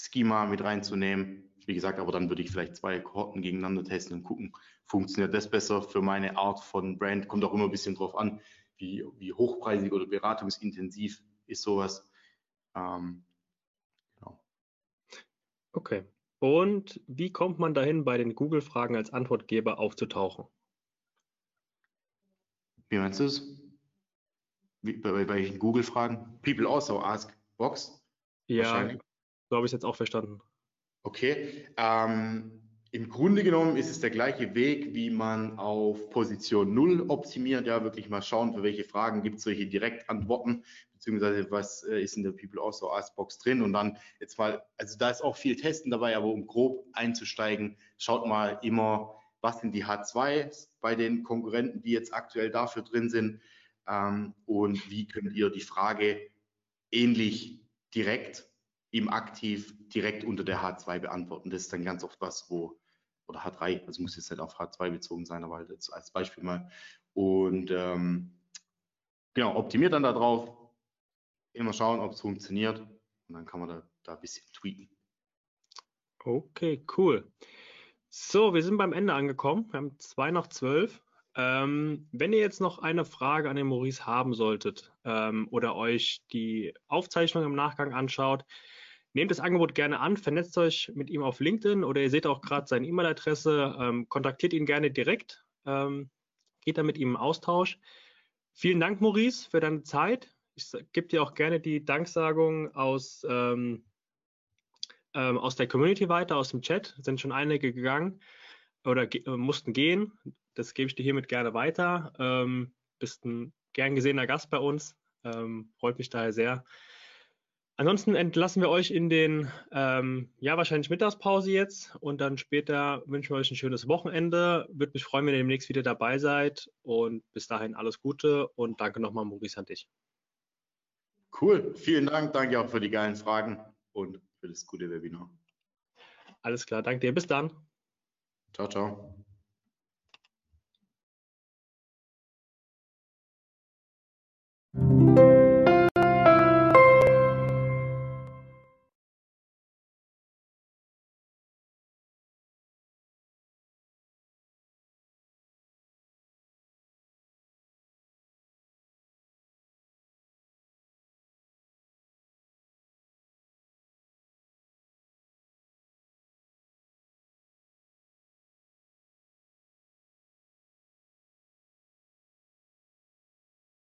Schema mit reinzunehmen. Wie gesagt, aber dann würde ich vielleicht zwei Kohorten gegeneinander testen und gucken, funktioniert das besser für meine Art von Brand. Kommt auch immer ein bisschen drauf an, wie, wie hochpreisig oder beratungsintensiv ist sowas. Ähm, genau. Okay. Und wie kommt man dahin, bei den Google-Fragen als Antwortgeber aufzutauchen? Wie meinst du es? Wie, bei, bei welchen Google-Fragen? People also ask Box? Ja, so habe ich es jetzt auch verstanden. Okay. Ähm, Im Grunde genommen ist es der gleiche Weg, wie man auf Position 0 optimiert. Ja, wirklich mal schauen, für welche Fragen gibt es solche Direktantworten, beziehungsweise was äh, ist in der People Also Ask Box drin. Und dann jetzt mal, also da ist auch viel Testen dabei, aber um grob einzusteigen, schaut mal immer, was sind die H2 bei den Konkurrenten, die jetzt aktuell dafür drin sind. Ähm, und wie könnt ihr die Frage ähnlich direkt im Aktiv direkt unter der H2 beantworten. Das ist dann ganz oft was, wo, oder H3, also muss jetzt nicht auf H2 bezogen sein, aber halt als Beispiel mal. Und ähm, genau, optimiert dann da drauf, immer schauen, ob es funktioniert und dann kann man da, da ein bisschen tweaken. Okay, cool. So, wir sind beim Ende angekommen. Wir haben zwei nach zwölf. Ähm, wenn ihr jetzt noch eine Frage an den Maurice haben solltet ähm, oder euch die Aufzeichnung im Nachgang anschaut, Nehmt das Angebot gerne an, vernetzt euch mit ihm auf LinkedIn oder ihr seht auch gerade seine E-Mail-Adresse, ähm, kontaktiert ihn gerne direkt, ähm, geht da mit ihm im Austausch. Vielen Dank, Maurice, für deine Zeit. Ich gebe dir auch gerne die Danksagung aus, ähm, ähm, aus der Community weiter, aus dem Chat. Sind schon einige gegangen oder ge äh, mussten gehen. Das gebe ich dir hiermit gerne weiter. Ähm, bist ein gern gesehener Gast bei uns. Ähm, freut mich daher sehr. Ansonsten entlassen wir euch in den, ähm, ja, wahrscheinlich Mittagspause jetzt und dann später wünschen wir euch ein schönes Wochenende. Würde mich freuen, wenn ihr demnächst wieder dabei seid und bis dahin alles Gute und danke nochmal, Maurice, an dich. Cool, vielen Dank. Danke auch für die geilen Fragen und für das gute Webinar. Alles klar, danke dir. Bis dann. Ciao, ciao.